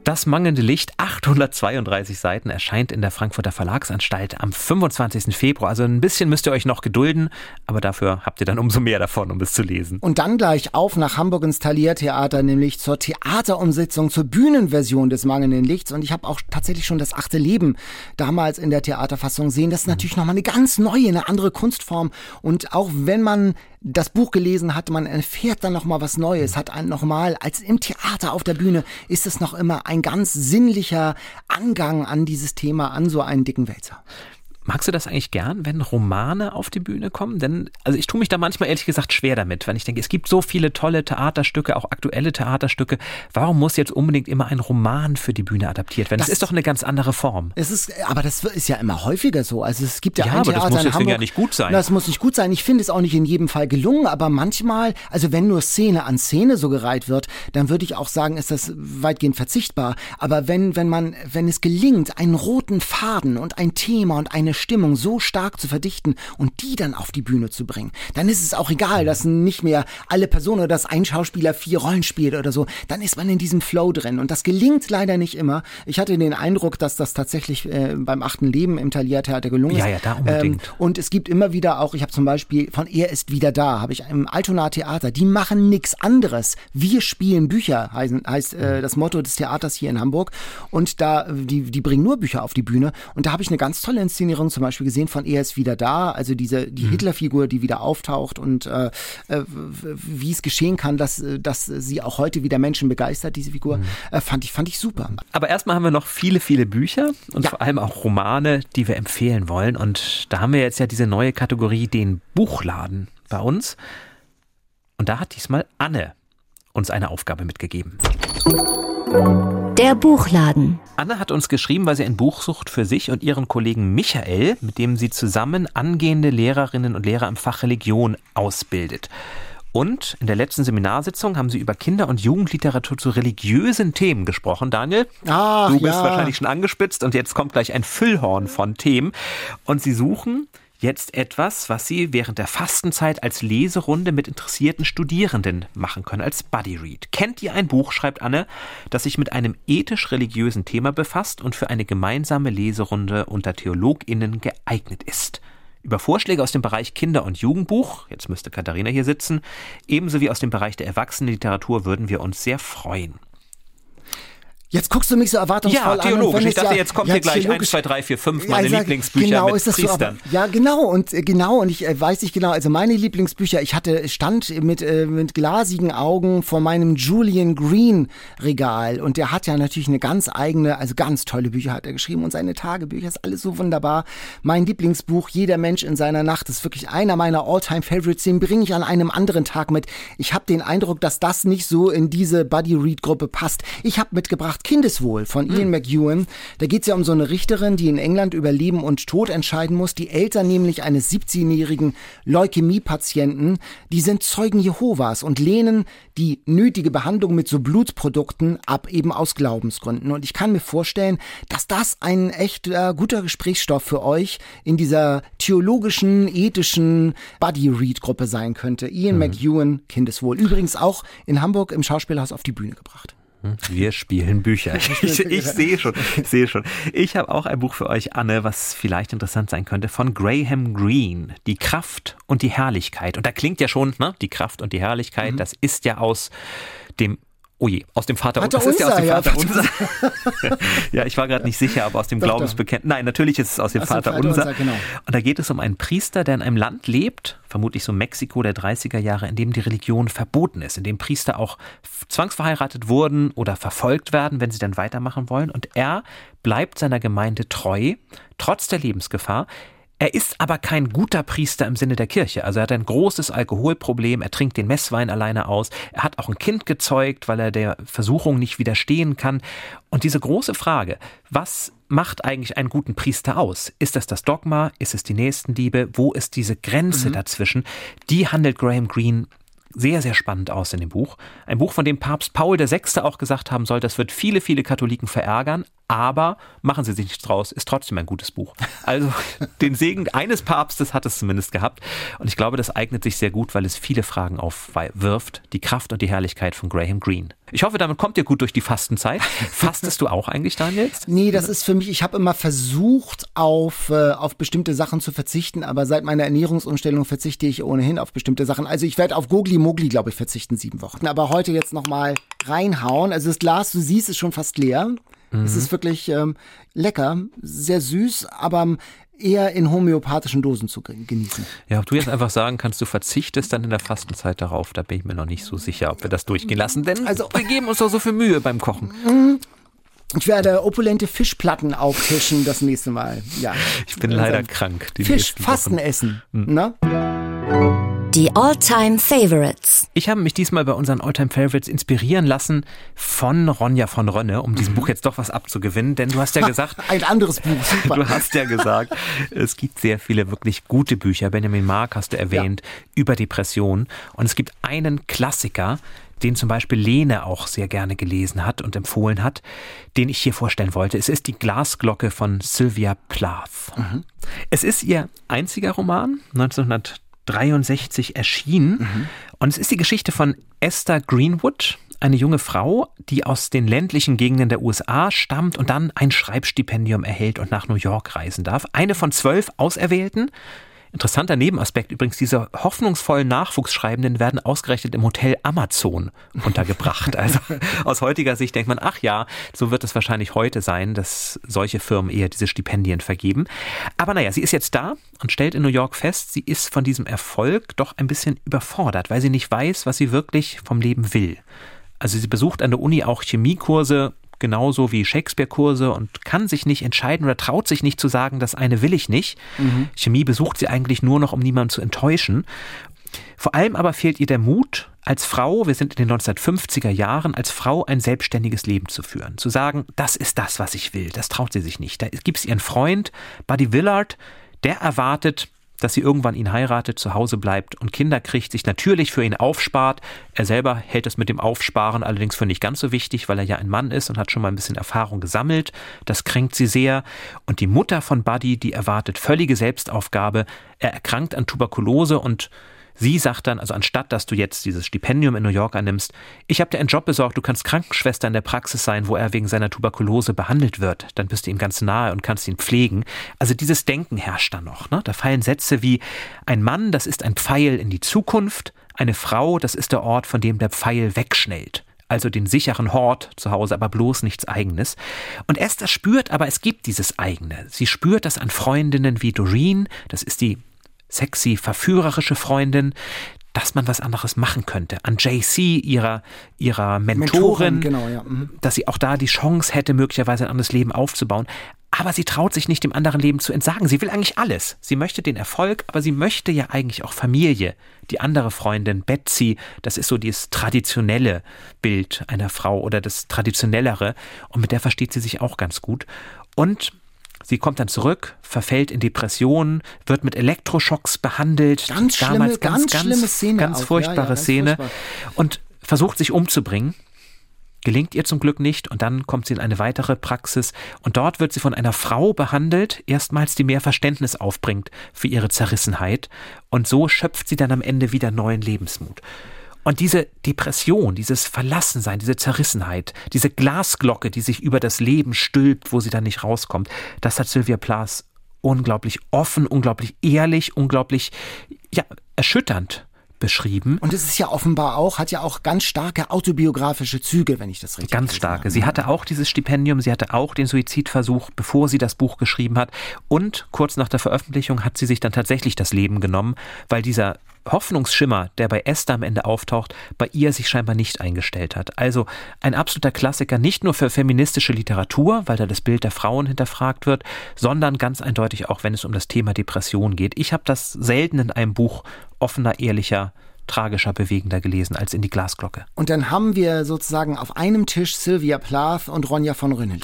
Das mangelnde Licht, 832 Seiten, erscheint in der Frankfurter Verlagsanstalt am 25. Februar. Also ein bisschen müsst ihr euch noch gedulden, aber dafür habt ihr dann umso mehr davon, um es zu lesen. Und dann gleich auf nach Hamburg ins Thalia-Theater, nämlich zur Theaterumsetzung, zur Bühnenversion des mangelnden Lichts. Und ich habe auch tatsächlich schon das achte Leben damals in der Theaterfassung sehen. Das ist natürlich nochmal eine ganz neue, eine andere Kunstform. Und auch wenn man das Buch gelesen hat, man erfährt dann noch mal was Neues, hat einen noch mal als im Theater auf der Bühne ist es noch immer ein ganz sinnlicher Angang an dieses Thema, an so einen dicken Wälzer. Magst du das eigentlich gern, wenn Romane auf die Bühne kommen? Denn, also ich tue mich da manchmal ehrlich gesagt schwer damit, wenn ich denke, es gibt so viele tolle Theaterstücke, auch aktuelle Theaterstücke. Warum muss jetzt unbedingt immer ein Roman für die Bühne adaptiert werden? Das, das ist doch eine ganz andere Form. Es ist, aber das ist ja immer häufiger so. Also es gibt ja, ja ein aber Theater das muss in Hamburg. ja nicht gut sein. Das muss nicht gut sein. Ich finde es auch nicht in jedem Fall gelungen, aber manchmal, also wenn nur Szene an Szene so gereiht wird, dann würde ich auch sagen, ist das weitgehend verzichtbar. Aber wenn, wenn man, wenn es gelingt, einen roten Faden und ein Thema und eine Stimmung so stark zu verdichten und die dann auf die Bühne zu bringen. Dann ist es auch egal, dass nicht mehr alle Personen oder dass ein Schauspieler vier Rollen spielt oder so. Dann ist man in diesem Flow drin. Und das gelingt leider nicht immer. Ich hatte den Eindruck, dass das tatsächlich äh, beim achten Leben im Thalia Theater gelungen ist. Ja, ja, da unbedingt. Ähm, und es gibt immer wieder auch, ich habe zum Beispiel von Er ist wieder da, habe ich im Altona Theater, die machen nichts anderes. Wir spielen Bücher, heißt, heißt äh, das Motto des Theaters hier in Hamburg. Und da, die, die bringen nur Bücher auf die Bühne. Und da habe ich eine ganz tolle Inszenierung zum Beispiel gesehen von er ist wieder da, also diese die mhm. Hitlerfigur, die wieder auftaucht und äh, äh, wie es geschehen kann, dass, dass sie auch heute wieder Menschen begeistert, diese Figur, mhm. äh, fand ich fand ich super. Aber erstmal haben wir noch viele viele Bücher und ja. vor allem auch Romane, die wir empfehlen wollen und da haben wir jetzt ja diese neue Kategorie den Buchladen bei uns und da hat diesmal Anne uns eine Aufgabe mitgegeben. Der Buchladen. Anne hat uns geschrieben, weil sie ein Buch sucht für sich und ihren Kollegen Michael, mit dem sie zusammen angehende Lehrerinnen und Lehrer im Fach Religion ausbildet. Und in der letzten Seminarsitzung haben sie über Kinder- und Jugendliteratur zu religiösen Themen gesprochen. Daniel, Ach, du bist ja. wahrscheinlich schon angespitzt und jetzt kommt gleich ein Füllhorn von Themen. Und sie suchen jetzt etwas, was Sie während der Fastenzeit als Leserunde mit interessierten Studierenden machen können, als Buddy Read. Kennt ihr ein Buch, schreibt Anne, das sich mit einem ethisch-religiösen Thema befasst und für eine gemeinsame Leserunde unter TheologInnen geeignet ist? Über Vorschläge aus dem Bereich Kinder- und Jugendbuch, jetzt müsste Katharina hier sitzen, ebenso wie aus dem Bereich der Erwachsenenliteratur würden wir uns sehr freuen. Jetzt guckst du mich so erwartungsvoll ja, theologisch. an. Ich dachte, ja, jetzt kommt ja, hier gleich 1, 2, 3, 4, 5 meine ja, Lieblingsbücher genau, mit ist das Priestern. So, ja, genau und äh, genau und ich äh, weiß nicht genau. Also meine Lieblingsbücher, ich hatte stand mit äh, mit glasigen Augen vor meinem Julian Green Regal und der hat ja natürlich eine ganz eigene, also ganz tolle Bücher hat er geschrieben und seine Tagebücher ist alles so wunderbar. Mein Lieblingsbuch Jeder Mensch in seiner Nacht ist wirklich einer meiner Alltime Favorites. Den bringe ich an einem anderen Tag mit. Ich habe den Eindruck, dass das nicht so in diese Buddy Read Gruppe passt. Ich habe mitgebracht Kindeswohl von von Ian McEwan. Da geht es ja um so eine Richterin, die in England über Leben und Tod entscheiden muss. Die Eltern nämlich eines 17-jährigen Leukämie-Patienten, die sind Zeugen Jehovas und lehnen die nötige Behandlung mit so Blutprodukten ab, eben aus Glaubensgründen. Und ich kann mir vorstellen, dass das ein echt äh, guter Gesprächsstoff für euch in dieser theologischen, ethischen Buddy-Read-Gruppe sein könnte. Ian mhm. McEwan, Kindeswohl. Übrigens auch in Hamburg im Schauspielhaus auf die Bühne gebracht. Wir spielen Bücher. Ich, ich sehe schon, ich sehe schon. Ich habe auch ein Buch für euch, Anne, was vielleicht interessant sein könnte, von Graham Greene. Die Kraft und die Herrlichkeit. Und da klingt ja schon, ne, die Kraft und die Herrlichkeit, mhm. das ist ja aus dem Oh je, aus dem Vater, Vater das ist ja aus dem ja, Vater unser. ja, ich war gerade nicht sicher, aber aus dem Glaubensbekenntnis. Nein, natürlich ist es aus dem aus Vater, Vater unser. unser genau. Und da geht es um einen Priester, der in einem Land lebt, vermutlich so Mexiko der 30er Jahre, in dem die Religion verboten ist, in dem Priester auch zwangsverheiratet wurden oder verfolgt werden, wenn sie dann weitermachen wollen. Und er bleibt seiner Gemeinde treu, trotz der Lebensgefahr. Er ist aber kein guter Priester im Sinne der Kirche. Also er hat ein großes Alkoholproblem, er trinkt den Messwein alleine aus, er hat auch ein Kind gezeugt, weil er der Versuchung nicht widerstehen kann. Und diese große Frage, was macht eigentlich einen guten Priester aus? Ist es das Dogma? Ist es die Nächstenliebe? Wo ist diese Grenze mhm. dazwischen? Die handelt Graham Greene sehr, sehr spannend aus in dem Buch. Ein Buch, von dem Papst Paul VI. auch gesagt haben soll, das wird viele, viele Katholiken verärgern, aber machen Sie sich nichts draus, ist trotzdem ein gutes Buch. Also den Segen eines Papstes hat es zumindest gehabt. Und ich glaube, das eignet sich sehr gut, weil es viele Fragen aufwirft. Die Kraft und die Herrlichkeit von Graham Greene. Ich hoffe, damit kommt ihr gut durch die Fastenzeit. Fastest du auch eigentlich, Daniel? Nee, das ist für mich, ich habe immer versucht, auf, äh, auf bestimmte Sachen zu verzichten, aber seit meiner Ernährungsumstellung verzichte ich ohnehin auf bestimmte Sachen. Also ich werde auf Gogli Mogli, glaube ich, verzichten, sieben Wochen. Aber heute jetzt nochmal reinhauen. Also das Glas, du siehst, ist schon fast leer. Mhm. Es ist wirklich ähm, lecker, sehr süß, aber eher in homöopathischen Dosen zu genießen. Ja, ob du jetzt einfach sagen kannst, du verzichtest dann in der Fastenzeit darauf, da bin ich mir noch nicht so sicher, ob wir das durchgehen lassen, denn also, wir geben uns doch so viel Mühe beim Kochen. Ich werde opulente Fischplatten auftischen das nächste Mal. Ja. Ich bin leider krank. Fisch, Fasten essen. Mhm. Ne? Die All-Time Favorites. Ich habe mich diesmal bei unseren All-Time Favorites inspirieren lassen von Ronja von Rönne, um diesem mhm. Buch jetzt doch was abzugewinnen, denn du hast ja gesagt. Ein anderes Buch, super. Du hast ja gesagt, es gibt sehr viele wirklich gute Bücher. Benjamin Mark hast du erwähnt, ja. über Depressionen. Und es gibt einen Klassiker, den zum Beispiel Lene auch sehr gerne gelesen hat und empfohlen hat, den ich hier vorstellen wollte. Es ist die Glasglocke von Sylvia Plath. Mhm. Es ist ihr einziger Roman, 1900 1963 erschienen. Mhm. Und es ist die Geschichte von Esther Greenwood, eine junge Frau, die aus den ländlichen Gegenden der USA stammt und dann ein Schreibstipendium erhält und nach New York reisen darf. Eine von zwölf Auserwählten. Interessanter Nebenaspekt übrigens, diese hoffnungsvollen Nachwuchsschreibenden werden ausgerechnet im Hotel Amazon untergebracht. Also aus heutiger Sicht denkt man, ach ja, so wird es wahrscheinlich heute sein, dass solche Firmen eher diese Stipendien vergeben. Aber naja, sie ist jetzt da und stellt in New York fest, sie ist von diesem Erfolg doch ein bisschen überfordert, weil sie nicht weiß, was sie wirklich vom Leben will. Also sie besucht an der Uni auch Chemiekurse, genauso wie Shakespeare-Kurse und kann sich nicht entscheiden oder traut sich nicht zu sagen, das eine will ich nicht. Mhm. Chemie besucht sie eigentlich nur noch, um niemanden zu enttäuschen. Vor allem aber fehlt ihr der Mut, als Frau, wir sind in den 1950er Jahren, als Frau ein selbstständiges Leben zu führen. Zu sagen, das ist das, was ich will. Das traut sie sich nicht. Da gibt es ihren Freund, Buddy Willard, der erwartet, dass sie irgendwann ihn heiratet, zu Hause bleibt und Kinder kriegt, sich natürlich für ihn aufspart. Er selber hält es mit dem Aufsparen allerdings für nicht ganz so wichtig, weil er ja ein Mann ist und hat schon mal ein bisschen Erfahrung gesammelt. Das kränkt sie sehr. Und die Mutter von Buddy, die erwartet völlige Selbstaufgabe. Er erkrankt an Tuberkulose und Sie sagt dann, also anstatt dass du jetzt dieses Stipendium in New York annimmst, ich habe dir einen Job besorgt, du kannst Krankenschwester in der Praxis sein, wo er wegen seiner Tuberkulose behandelt wird. Dann bist du ihm ganz nahe und kannst ihn pflegen. Also dieses Denken herrscht da noch. Ne? Da fallen Sätze wie ein Mann, das ist ein Pfeil in die Zukunft, eine Frau, das ist der Ort, von dem der Pfeil wegschnellt also den sicheren Hort zu Hause, aber bloß nichts Eigenes. Und Esther spürt aber, es gibt dieses Eigene. Sie spürt das an Freundinnen wie Doreen, das ist die sexy, verführerische Freundin, dass man was anderes machen könnte. An JC, ihrer, ihrer Mentorin, Mentorin genau, ja. mhm. dass sie auch da die Chance hätte, möglicherweise ein anderes Leben aufzubauen. Aber sie traut sich nicht, dem anderen Leben zu entsagen. Sie will eigentlich alles. Sie möchte den Erfolg, aber sie möchte ja eigentlich auch Familie. Die andere Freundin, Betsy, das ist so dieses traditionelle Bild einer Frau oder das traditionellere. Und mit der versteht sie sich auch ganz gut. Und Sie kommt dann zurück, verfällt in Depressionen, wird mit Elektroschocks behandelt. Ganz Damals schlimme, ganz, ganz, schlimme Szene. Ganz furchtbare ja, ja, ganz Szene. Furchtbar. Und versucht sich umzubringen. Gelingt ihr zum Glück nicht und dann kommt sie in eine weitere Praxis und dort wird sie von einer Frau behandelt, erstmals die mehr Verständnis aufbringt für ihre Zerrissenheit und so schöpft sie dann am Ende wieder neuen Lebensmut. Und diese Depression, dieses Verlassensein, diese Zerrissenheit, diese Glasglocke, die sich über das Leben stülpt, wo sie dann nicht rauskommt, das hat Sylvia Plath unglaublich offen, unglaublich ehrlich, unglaublich ja, erschütternd beschrieben. Und es ist ja offenbar auch, hat ja auch ganz starke autobiografische Züge, wenn ich das richtig Ganz starke. Habe. Sie hatte auch dieses Stipendium, sie hatte auch den Suizidversuch, bevor sie das Buch geschrieben hat. Und kurz nach der Veröffentlichung hat sie sich dann tatsächlich das Leben genommen, weil dieser Hoffnungsschimmer, der bei Esther am Ende auftaucht, bei ihr sich scheinbar nicht eingestellt hat. Also ein absoluter Klassiker nicht nur für feministische Literatur, weil da das Bild der Frauen hinterfragt wird, sondern ganz eindeutig auch, wenn es um das Thema Depression geht. Ich habe das selten in einem Buch offener, ehrlicher tragischer, bewegender gelesen als in die Glasglocke. Und dann haben wir sozusagen auf einem Tisch Sylvia Plath und Ronja von Rünnen.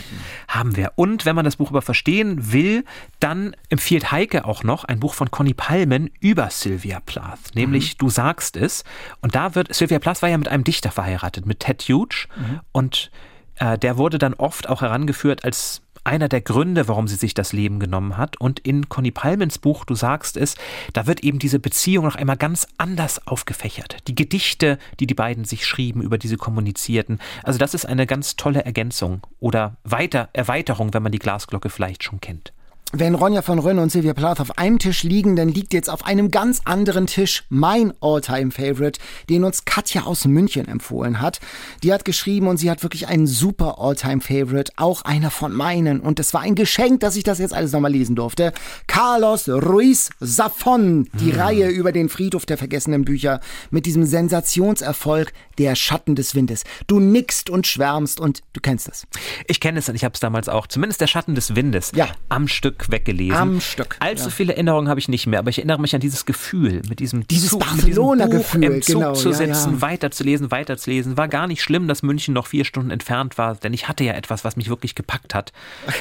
Haben wir. Und wenn man das Buch über verstehen will, dann empfiehlt Heike auch noch ein Buch von Conny Palmen über Sylvia Plath, nämlich mhm. Du sagst es. Und da wird, Sylvia Plath war ja mit einem Dichter verheiratet, mit Ted Hughes. Mhm. Und äh, der wurde dann oft auch herangeführt als einer der Gründe, warum sie sich das Leben genommen hat. Und in Conny Palmens Buch, du sagst es, da wird eben diese Beziehung noch einmal ganz anders aufgefächert. Die Gedichte, die die beiden sich schrieben, über diese kommunizierten. Also das ist eine ganz tolle Ergänzung oder weiter Erweiterung, wenn man die Glasglocke vielleicht schon kennt. Wenn Ronja von Rönne und Silvia Plath auf einem Tisch liegen, dann liegt jetzt auf einem ganz anderen Tisch mein All-Time-Favorite, den uns Katja aus München empfohlen hat. Die hat geschrieben und sie hat wirklich einen super All-Time-Favorite, auch einer von meinen. Und es war ein Geschenk, dass ich das jetzt alles nochmal lesen durfte. Carlos Ruiz Zafon, die mhm. Reihe über den Friedhof der vergessenen Bücher mit diesem Sensationserfolg Der Schatten des Windes. Du nickst und schwärmst und du kennst es. Ich kenne es und ich habe es damals auch, zumindest Der Schatten des Windes, ja. am Stück weggelesen. Am Stück. Allzu ja. viele Erinnerungen habe ich nicht mehr, aber ich erinnere mich an dieses Gefühl, mit diesem dieses Barcelona-Gefühl, im Zug genau, zu sitzen, ja, ja. weiterzulesen, weiterzulesen. War gar nicht schlimm, dass München noch vier Stunden entfernt war, denn ich hatte ja etwas, was mich wirklich gepackt hat.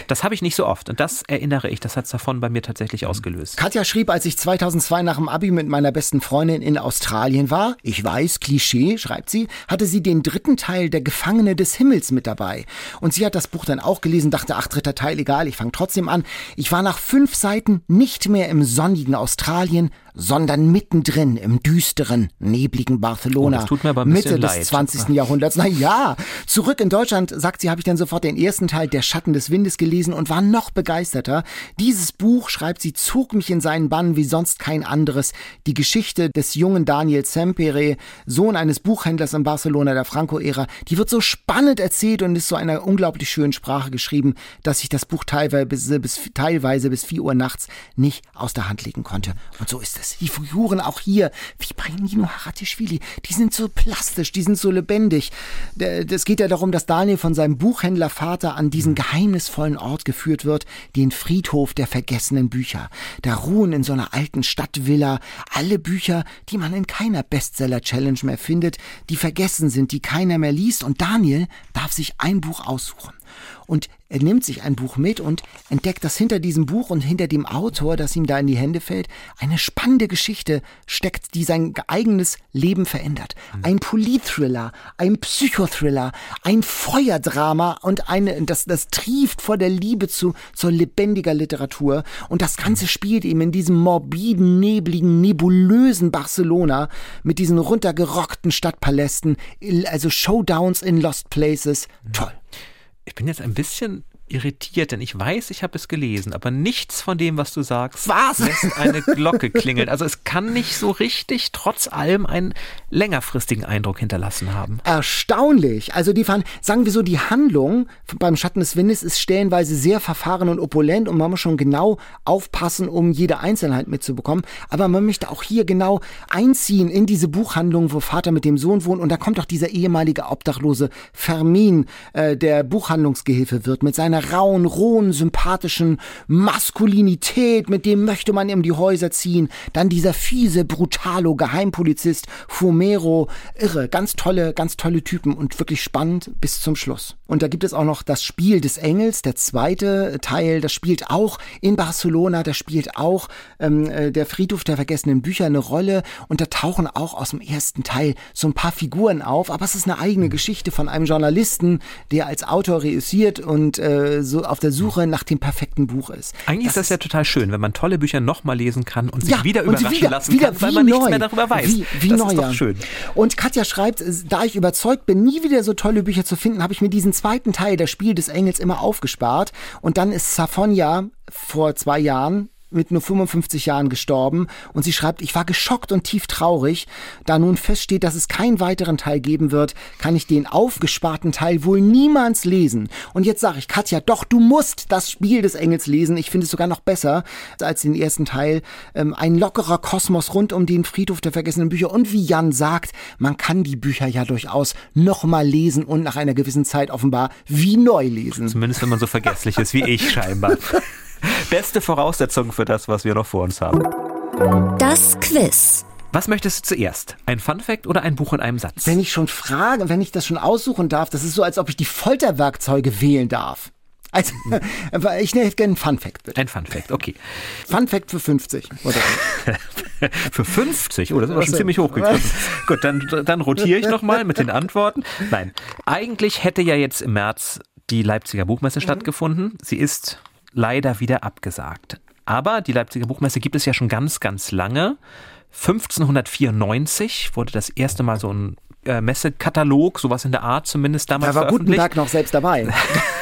Das habe ich nicht so oft und das erinnere ich, das hat es davon bei mir tatsächlich ausgelöst. Katja schrieb, als ich 2002 nach dem Abi mit meiner besten Freundin in Australien war, ich weiß, Klischee, schreibt sie, hatte sie den dritten Teil Der Gefangene des Himmels mit dabei. Und sie hat das Buch dann auch gelesen, dachte, ach, dritter Teil, egal, ich fange trotzdem an. Ich war nach fünf Seiten nicht mehr im sonnigen Australien, sondern mittendrin im düsteren, nebligen Barcelona. Oh, das tut mir aber ein Mitte leid. des 20. Jahrhunderts. Na ja, zurück in Deutschland, sagt sie, habe ich dann sofort den ersten Teil Der Schatten des Windes gelesen und war noch begeisterter. Dieses Buch, schreibt sie, zog mich in seinen Bann wie sonst kein anderes. Die Geschichte des jungen Daniel Sempere, Sohn eines Buchhändlers in Barcelona der Franco-Ära, die wird so spannend erzählt und ist so einer unglaublich schönen Sprache geschrieben, dass ich das Buch teilweise bis, bis, teilweise bis 4 Uhr nachts nicht aus der Hand legen konnte. Und so ist es das. Die Figuren auch hier, wie bei Nino Haratischvili, die sind so plastisch, die sind so lebendig. Es geht ja darum, dass Daniel von seinem Buchhändlervater an diesen geheimnisvollen Ort geführt wird, den Friedhof der vergessenen Bücher. Da ruhen in so einer alten Stadtvilla alle Bücher, die man in keiner Bestseller-Challenge mehr findet, die vergessen sind, die keiner mehr liest und Daniel darf sich ein Buch aussuchen. Und er nimmt sich ein Buch mit und entdeckt, dass hinter diesem Buch und hinter dem Autor, das ihm da in die Hände fällt, eine spannende Geschichte steckt, die sein eigenes Leben verändert. Mhm. Ein Politthriller, ein Psychothriller, ein Feuerdrama und eine, das, das trieft vor der Liebe zu, zur lebendiger Literatur. Und das Ganze spielt ihm in diesem morbiden, nebligen, nebulösen Barcelona mit diesen runtergerockten Stadtpalästen, also Showdowns in Lost Places. Toll ich bin jetzt ein bisschen irritiert, denn ich weiß, ich habe es gelesen, aber nichts von dem, was du sagst, was? lässt eine Glocke klingeln. Also es kann nicht so richtig trotz allem einen längerfristigen Eindruck hinterlassen haben. Erstaunlich. Also die sagen wir so, die Handlung beim Schatten des Windes ist stellenweise sehr verfahren und opulent und man muss schon genau aufpassen, um jede Einzelheit mitzubekommen. Aber man möchte auch hier genau einziehen in diese Buchhandlung, wo Vater mit dem Sohn wohnt und da kommt auch dieser ehemalige Obdachlose Fermin, äh, der Buchhandlungsgehilfe wird mit seiner rauen, rohen, sympathischen Maskulinität, mit dem möchte man ihm die Häuser ziehen. Dann dieser fiese, brutalo Geheimpolizist Fumero. Irre, ganz tolle, ganz tolle Typen und wirklich spannend bis zum Schluss. Und da gibt es auch noch das Spiel des Engels, der zweite Teil, das spielt auch in Barcelona, da spielt auch ähm, äh, der Friedhof der vergessenen Bücher eine Rolle und da tauchen auch aus dem ersten Teil so ein paar Figuren auf, aber es ist eine eigene Geschichte von einem Journalisten, der als Autor reüssiert und äh, so auf der Suche nach dem perfekten Buch ist. Eigentlich das ist das ja total schön, wenn man tolle Bücher nochmal lesen kann und sich ja, wieder überraschen wieder, lassen wieder, kann, weil man neu. nichts mehr darüber weiß. Wie, wie das neu, ist doch schön. Und Katja schreibt, da ich überzeugt bin, nie wieder so tolle Bücher zu finden, habe ich mir diesen zweiten Teil, das Spiel des Engels, immer aufgespart. Und dann ist Safonia vor zwei Jahren mit nur 55 Jahren gestorben. Und sie schreibt, ich war geschockt und tief traurig. Da nun feststeht, dass es keinen weiteren Teil geben wird, kann ich den aufgesparten Teil wohl niemals lesen. Und jetzt sage ich, Katja, doch, du musst das Spiel des Engels lesen. Ich finde es sogar noch besser als den ersten Teil. Ähm, ein lockerer Kosmos rund um den Friedhof der vergessenen Bücher. Und wie Jan sagt, man kann die Bücher ja durchaus nochmal lesen und nach einer gewissen Zeit offenbar wie neu lesen. Zumindest wenn man so vergesslich ist wie ich scheinbar. Beste Voraussetzung für das, was wir noch vor uns haben. Das Quiz. Was möchtest du zuerst? Ein Fun Fact oder ein Buch in einem Satz? Wenn ich schon frage, wenn ich das schon aussuchen darf, das ist so, als ob ich die Folterwerkzeuge wählen darf. Also, ich hätte gerne einen Fun Fact, bitte. Ein Fun Fact, okay. Fun Fact für 50. Oder? für 50? Oh, das ist aber schon ziemlich hochgegriffen. Gut, dann, dann rotiere ich nochmal mit den Antworten. Nein, eigentlich hätte ja jetzt im März die Leipziger Buchmesse mhm. stattgefunden. Sie ist leider wieder abgesagt. Aber die Leipziger Buchmesse gibt es ja schon ganz, ganz lange. 1594 wurde das erste Mal so ein äh, Messekatalog, sowas in der Art zumindest damals. Da war Gutenberg noch selbst dabei.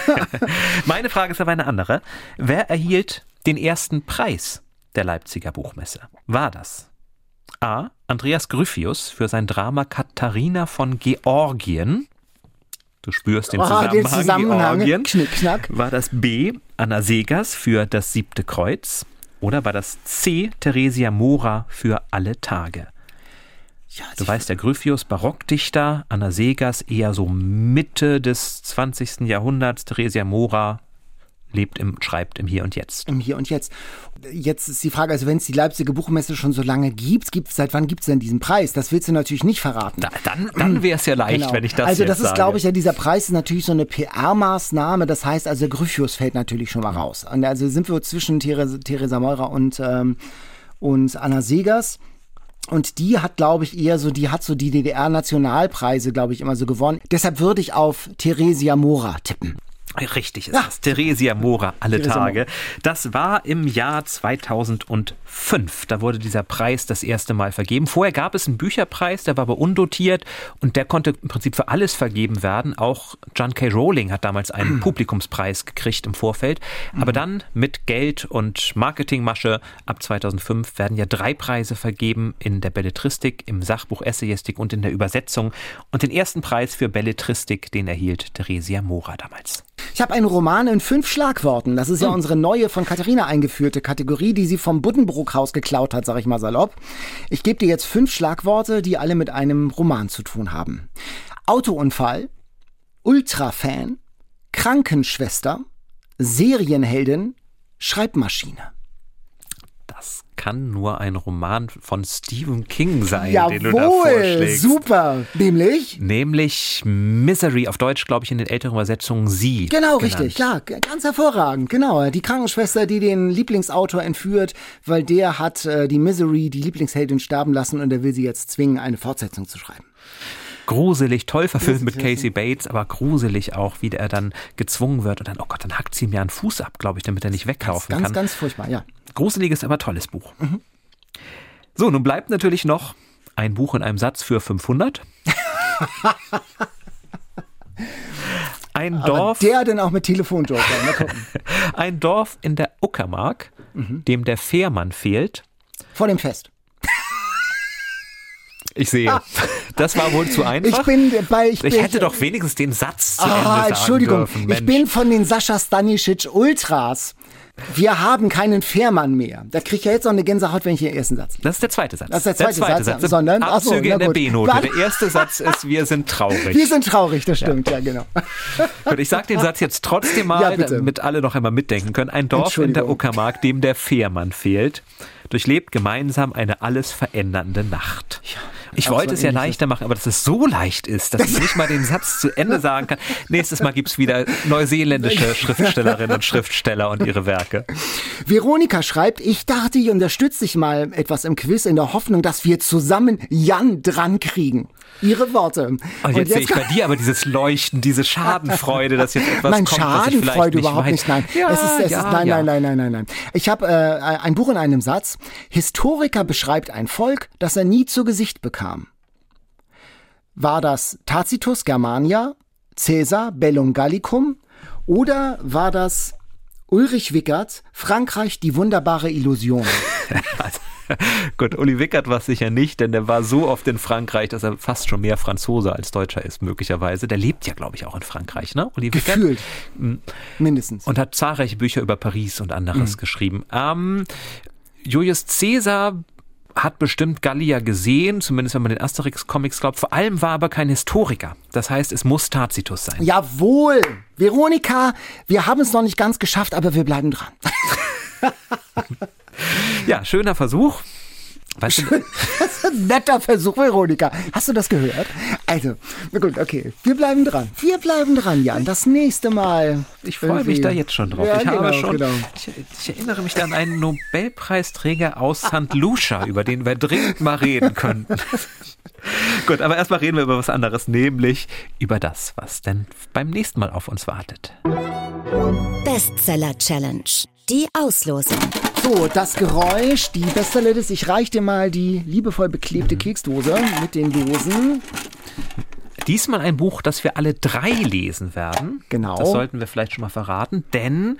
Meine Frage ist aber eine andere. Wer erhielt den ersten Preis der Leipziger Buchmesse? War das A. Andreas Gryphius für sein Drama Katharina von Georgien? Du spürst den Zusammenhang. Oh, den Zusammenhang. Georgien. Knick, knack. War das B. Anna Segers für das siebte Kreuz? Oder war das C. Theresia Mora für alle Tage? Ja, du weißt, der Gryphius, Barockdichter, Anna Segers, eher so Mitte des 20. Jahrhunderts, Theresia Mora, lebt im, schreibt im Hier und Jetzt. Im Hier und Jetzt. Jetzt ist die Frage, also wenn es die Leipziger Buchmesse schon so lange gibt, gibt seit wann gibt es denn diesen Preis? Das willst du natürlich nicht verraten. Da, dann dann wäre es ja leicht, genau. wenn ich das Also das ist, glaube ich, ja, dieser Preis ist natürlich so eine PR-Maßnahme. Das heißt also, Gryphius fällt natürlich schon mal raus. Und also sind wir zwischen Theresa, Theresa Meurer und, ähm, und Anna Segers. Und die hat, glaube ich, eher so, die hat so die DDR-Nationalpreise, glaube ich, immer so gewonnen. Deshalb würde ich auf Theresia Mora tippen. Richtig ist ja. das. Theresia Mora, alle Theresia Tage. Mora. Das war im Jahr 2005. Da wurde dieser Preis das erste Mal vergeben. Vorher gab es einen Bücherpreis, der war aber undotiert und der konnte im Prinzip für alles vergeben werden. Auch John K. Rowling hat damals einen Publikumspreis gekriegt im Vorfeld. Aber mhm. dann mit Geld und Marketingmasche ab 2005 werden ja drei Preise vergeben in der Belletristik, im Sachbuch Essayistik und in der Übersetzung. Und den ersten Preis für Belletristik, den erhielt Theresia Mora damals. Ich habe einen Roman in fünf Schlagworten. Das ist ja hm. unsere neue von Katharina eingeführte Kategorie, die sie vom Buddenbrook-Haus geklaut hat, sag ich mal salopp. Ich gebe dir jetzt fünf Schlagworte, die alle mit einem Roman zu tun haben. Autounfall, Ultrafan, Krankenschwester, Serienheldin, Schreibmaschine kann nur ein Roman von Stephen King sein, Jawohl, den du da vorschlägst. super. Nämlich? Nämlich Misery, auf Deutsch glaube ich in den älteren Übersetzungen Sie. Genau, genannt. richtig, ja, ganz hervorragend, genau. Die Krankenschwester, die den Lieblingsautor entführt, weil der hat äh, die Misery, die Lieblingsheldin, sterben lassen und er will sie jetzt zwingen, eine Fortsetzung zu schreiben gruselig, toll verfilmt mit Casey Bates, aber gruselig auch, wie er dann gezwungen wird und dann, oh Gott, dann hackt sie ihm ja einen Fuß ab, glaube ich, damit er nicht weglaufen ganz, kann. Ganz, ganz furchtbar, ja. Gruseliges, aber tolles Buch. Mhm. So, nun bleibt natürlich noch ein Buch in einem Satz für 500. Ein aber Dorf. Der denn auch mit Telefonjoker. ein Dorf in der Uckermark, mhm. dem der Fährmann fehlt. Vor dem Fest. Ich sehe. Das war wohl zu einfach. Ich bin bei. Ich, ich hätte doch wenigstens den Satz zu ah, Ende Entschuldigung. Dürfen, ich bin von den Sascha Stanisic Ultras. Wir haben keinen Fährmann mehr. Da kriege ich ja jetzt noch eine Gänsehaut, wenn ich den ersten Satz. Das ist der zweite Satz. Das ist der zweite, der zweite Satz. Satz. Sondern, Abzüge achso, in der B-Note. Der erste Satz ist, wir sind traurig. Wir sind traurig, das stimmt, ja, ja genau. Gut, ich sage den Satz jetzt trotzdem mal, ja, damit alle noch einmal mitdenken können. Ein Dorf in der Uckermark, dem der Fährmann fehlt, durchlebt gemeinsam eine alles verändernde Nacht. Ja. Ich wollte es ja leichter machen, aber dass es so leicht ist, dass ich nicht mal den Satz zu Ende sagen kann. Nächstes Mal gibt es wieder neuseeländische Schriftstellerinnen und Schriftsteller und ihre Werke. Veronika schreibt, ich dachte, ich unterstütze dich mal etwas im Quiz in der Hoffnung, dass wir zusammen Jan dran kriegen. Ihre Worte. Und jetzt, und jetzt sehe ich bei dir aber dieses Leuchten, diese Schadenfreude, dass jetzt etwas nein, kommt, Schadenfreude überhaupt nicht. Nein, ja, es ist, es ja, ist, nein, ja. nein, nein, nein, nein, nein. Ich habe äh, ein Buch in einem Satz. Historiker beschreibt ein Volk, das er nie zu Gesicht bekam. War das Tacitus Germania, Caesar Bellum Gallicum oder war das Ulrich Wickert, Frankreich, die wunderbare Illusion. Gut, Uli Wickert war es sicher nicht, denn der war so oft in Frankreich, dass er fast schon mehr Franzose als Deutscher ist, möglicherweise. Der lebt ja, glaube ich, auch in Frankreich, ne? Uli Wickert. Gefühlt. Hm. Mindestens. Und hat zahlreiche Bücher über Paris und anderes mhm. geschrieben. Ähm, Julius Caesar hat bestimmt Gallia gesehen, zumindest wenn man den Asterix-Comics glaubt. Vor allem war aber kein Historiker. Das heißt, es muss Tacitus sein. Jawohl! Veronika, wir haben es noch nicht ganz geschafft, aber wir bleiben dran. ja, schöner Versuch. Weißt du, das ist ein netter Versuch, Veronika. Hast du das gehört? Also, na gut, okay. Wir bleiben dran. Wir bleiben dran, Jan. Das nächste Mal. Ich freue mich da jetzt schon drauf. Ja, ich genau, habe schon, genau. ich, ich, erinnere mich da an einen Nobelpreisträger aus St. Lucia, über den wir dringend mal reden könnten. gut, aber erstmal reden wir über was anderes, nämlich über das, was denn beim nächsten Mal auf uns wartet. Bestseller Challenge. Die Auslosung. So, das Geräusch, die Bestseller ist, ich reich dir mal die liebevoll beklebte Keksdose mit den Dosen. Diesmal ein Buch, das wir alle drei lesen werden. Genau. Das sollten wir vielleicht schon mal verraten, denn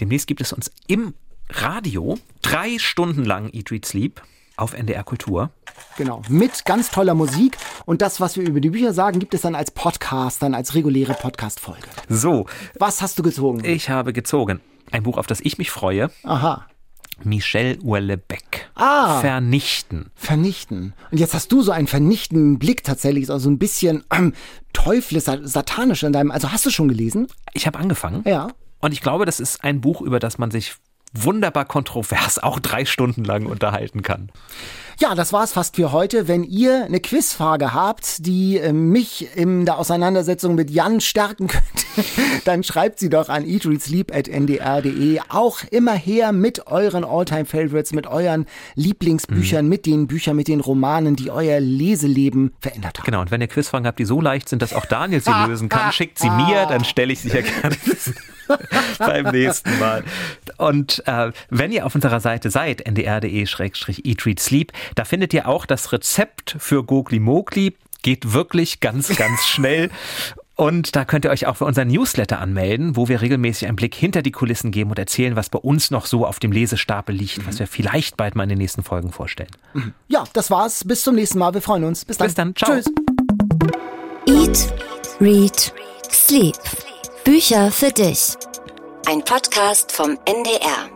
demnächst gibt es uns im Radio drei Stunden lang Eat, Read, Sleep auf NDR Kultur. Genau, mit ganz toller Musik. Und das, was wir über die Bücher sagen, gibt es dann als Podcast, dann als reguläre Podcast-Folge. So. Was hast du gezogen? Ich habe gezogen ein Buch, auf das ich mich freue. Aha. Michel Houellebecq. Ah. Vernichten. Vernichten. Und jetzt hast du so einen vernichtenden Blick tatsächlich, so also ein bisschen ähm, teuflisch, satanisch in deinem. Also hast du schon gelesen? Ich habe angefangen. Ja. Und ich glaube, das ist ein Buch, über das man sich wunderbar kontrovers auch drei Stunden lang unterhalten kann. Ja, das war's fast für heute. Wenn ihr eine Quizfrage habt, die äh, mich in der Auseinandersetzung mit Jan stärken könnte, dann schreibt sie doch an eatreadsleep.ndr.de. Auch immer her mit euren Alltime Favorites, mit euren Lieblingsbüchern, mhm. mit den Büchern, mit den Romanen, die euer Leseleben verändert haben. Genau, und wenn ihr Quizfragen habt, die so leicht sind, dass auch Daniel sie lösen kann, schickt sie mir, dann stelle ich sie ja gerne beim nächsten Mal. Und äh, wenn ihr auf unserer Seite seid, ndr.de-eatreadsleep, da findet ihr auch das Rezept für Gogli Mogli. Geht wirklich ganz, ganz schnell. Und da könnt ihr euch auch für unseren Newsletter anmelden, wo wir regelmäßig einen Blick hinter die Kulissen geben und erzählen, was bei uns noch so auf dem Lesestapel liegt, mhm. was wir vielleicht bald mal in den nächsten Folgen vorstellen. Mhm. Ja, das war's. Bis zum nächsten Mal. Wir freuen uns. Bis dann. Bis dann. Ciao. Tschüss. Eat, Read, Sleep. Bücher für dich. Ein Podcast vom NDR.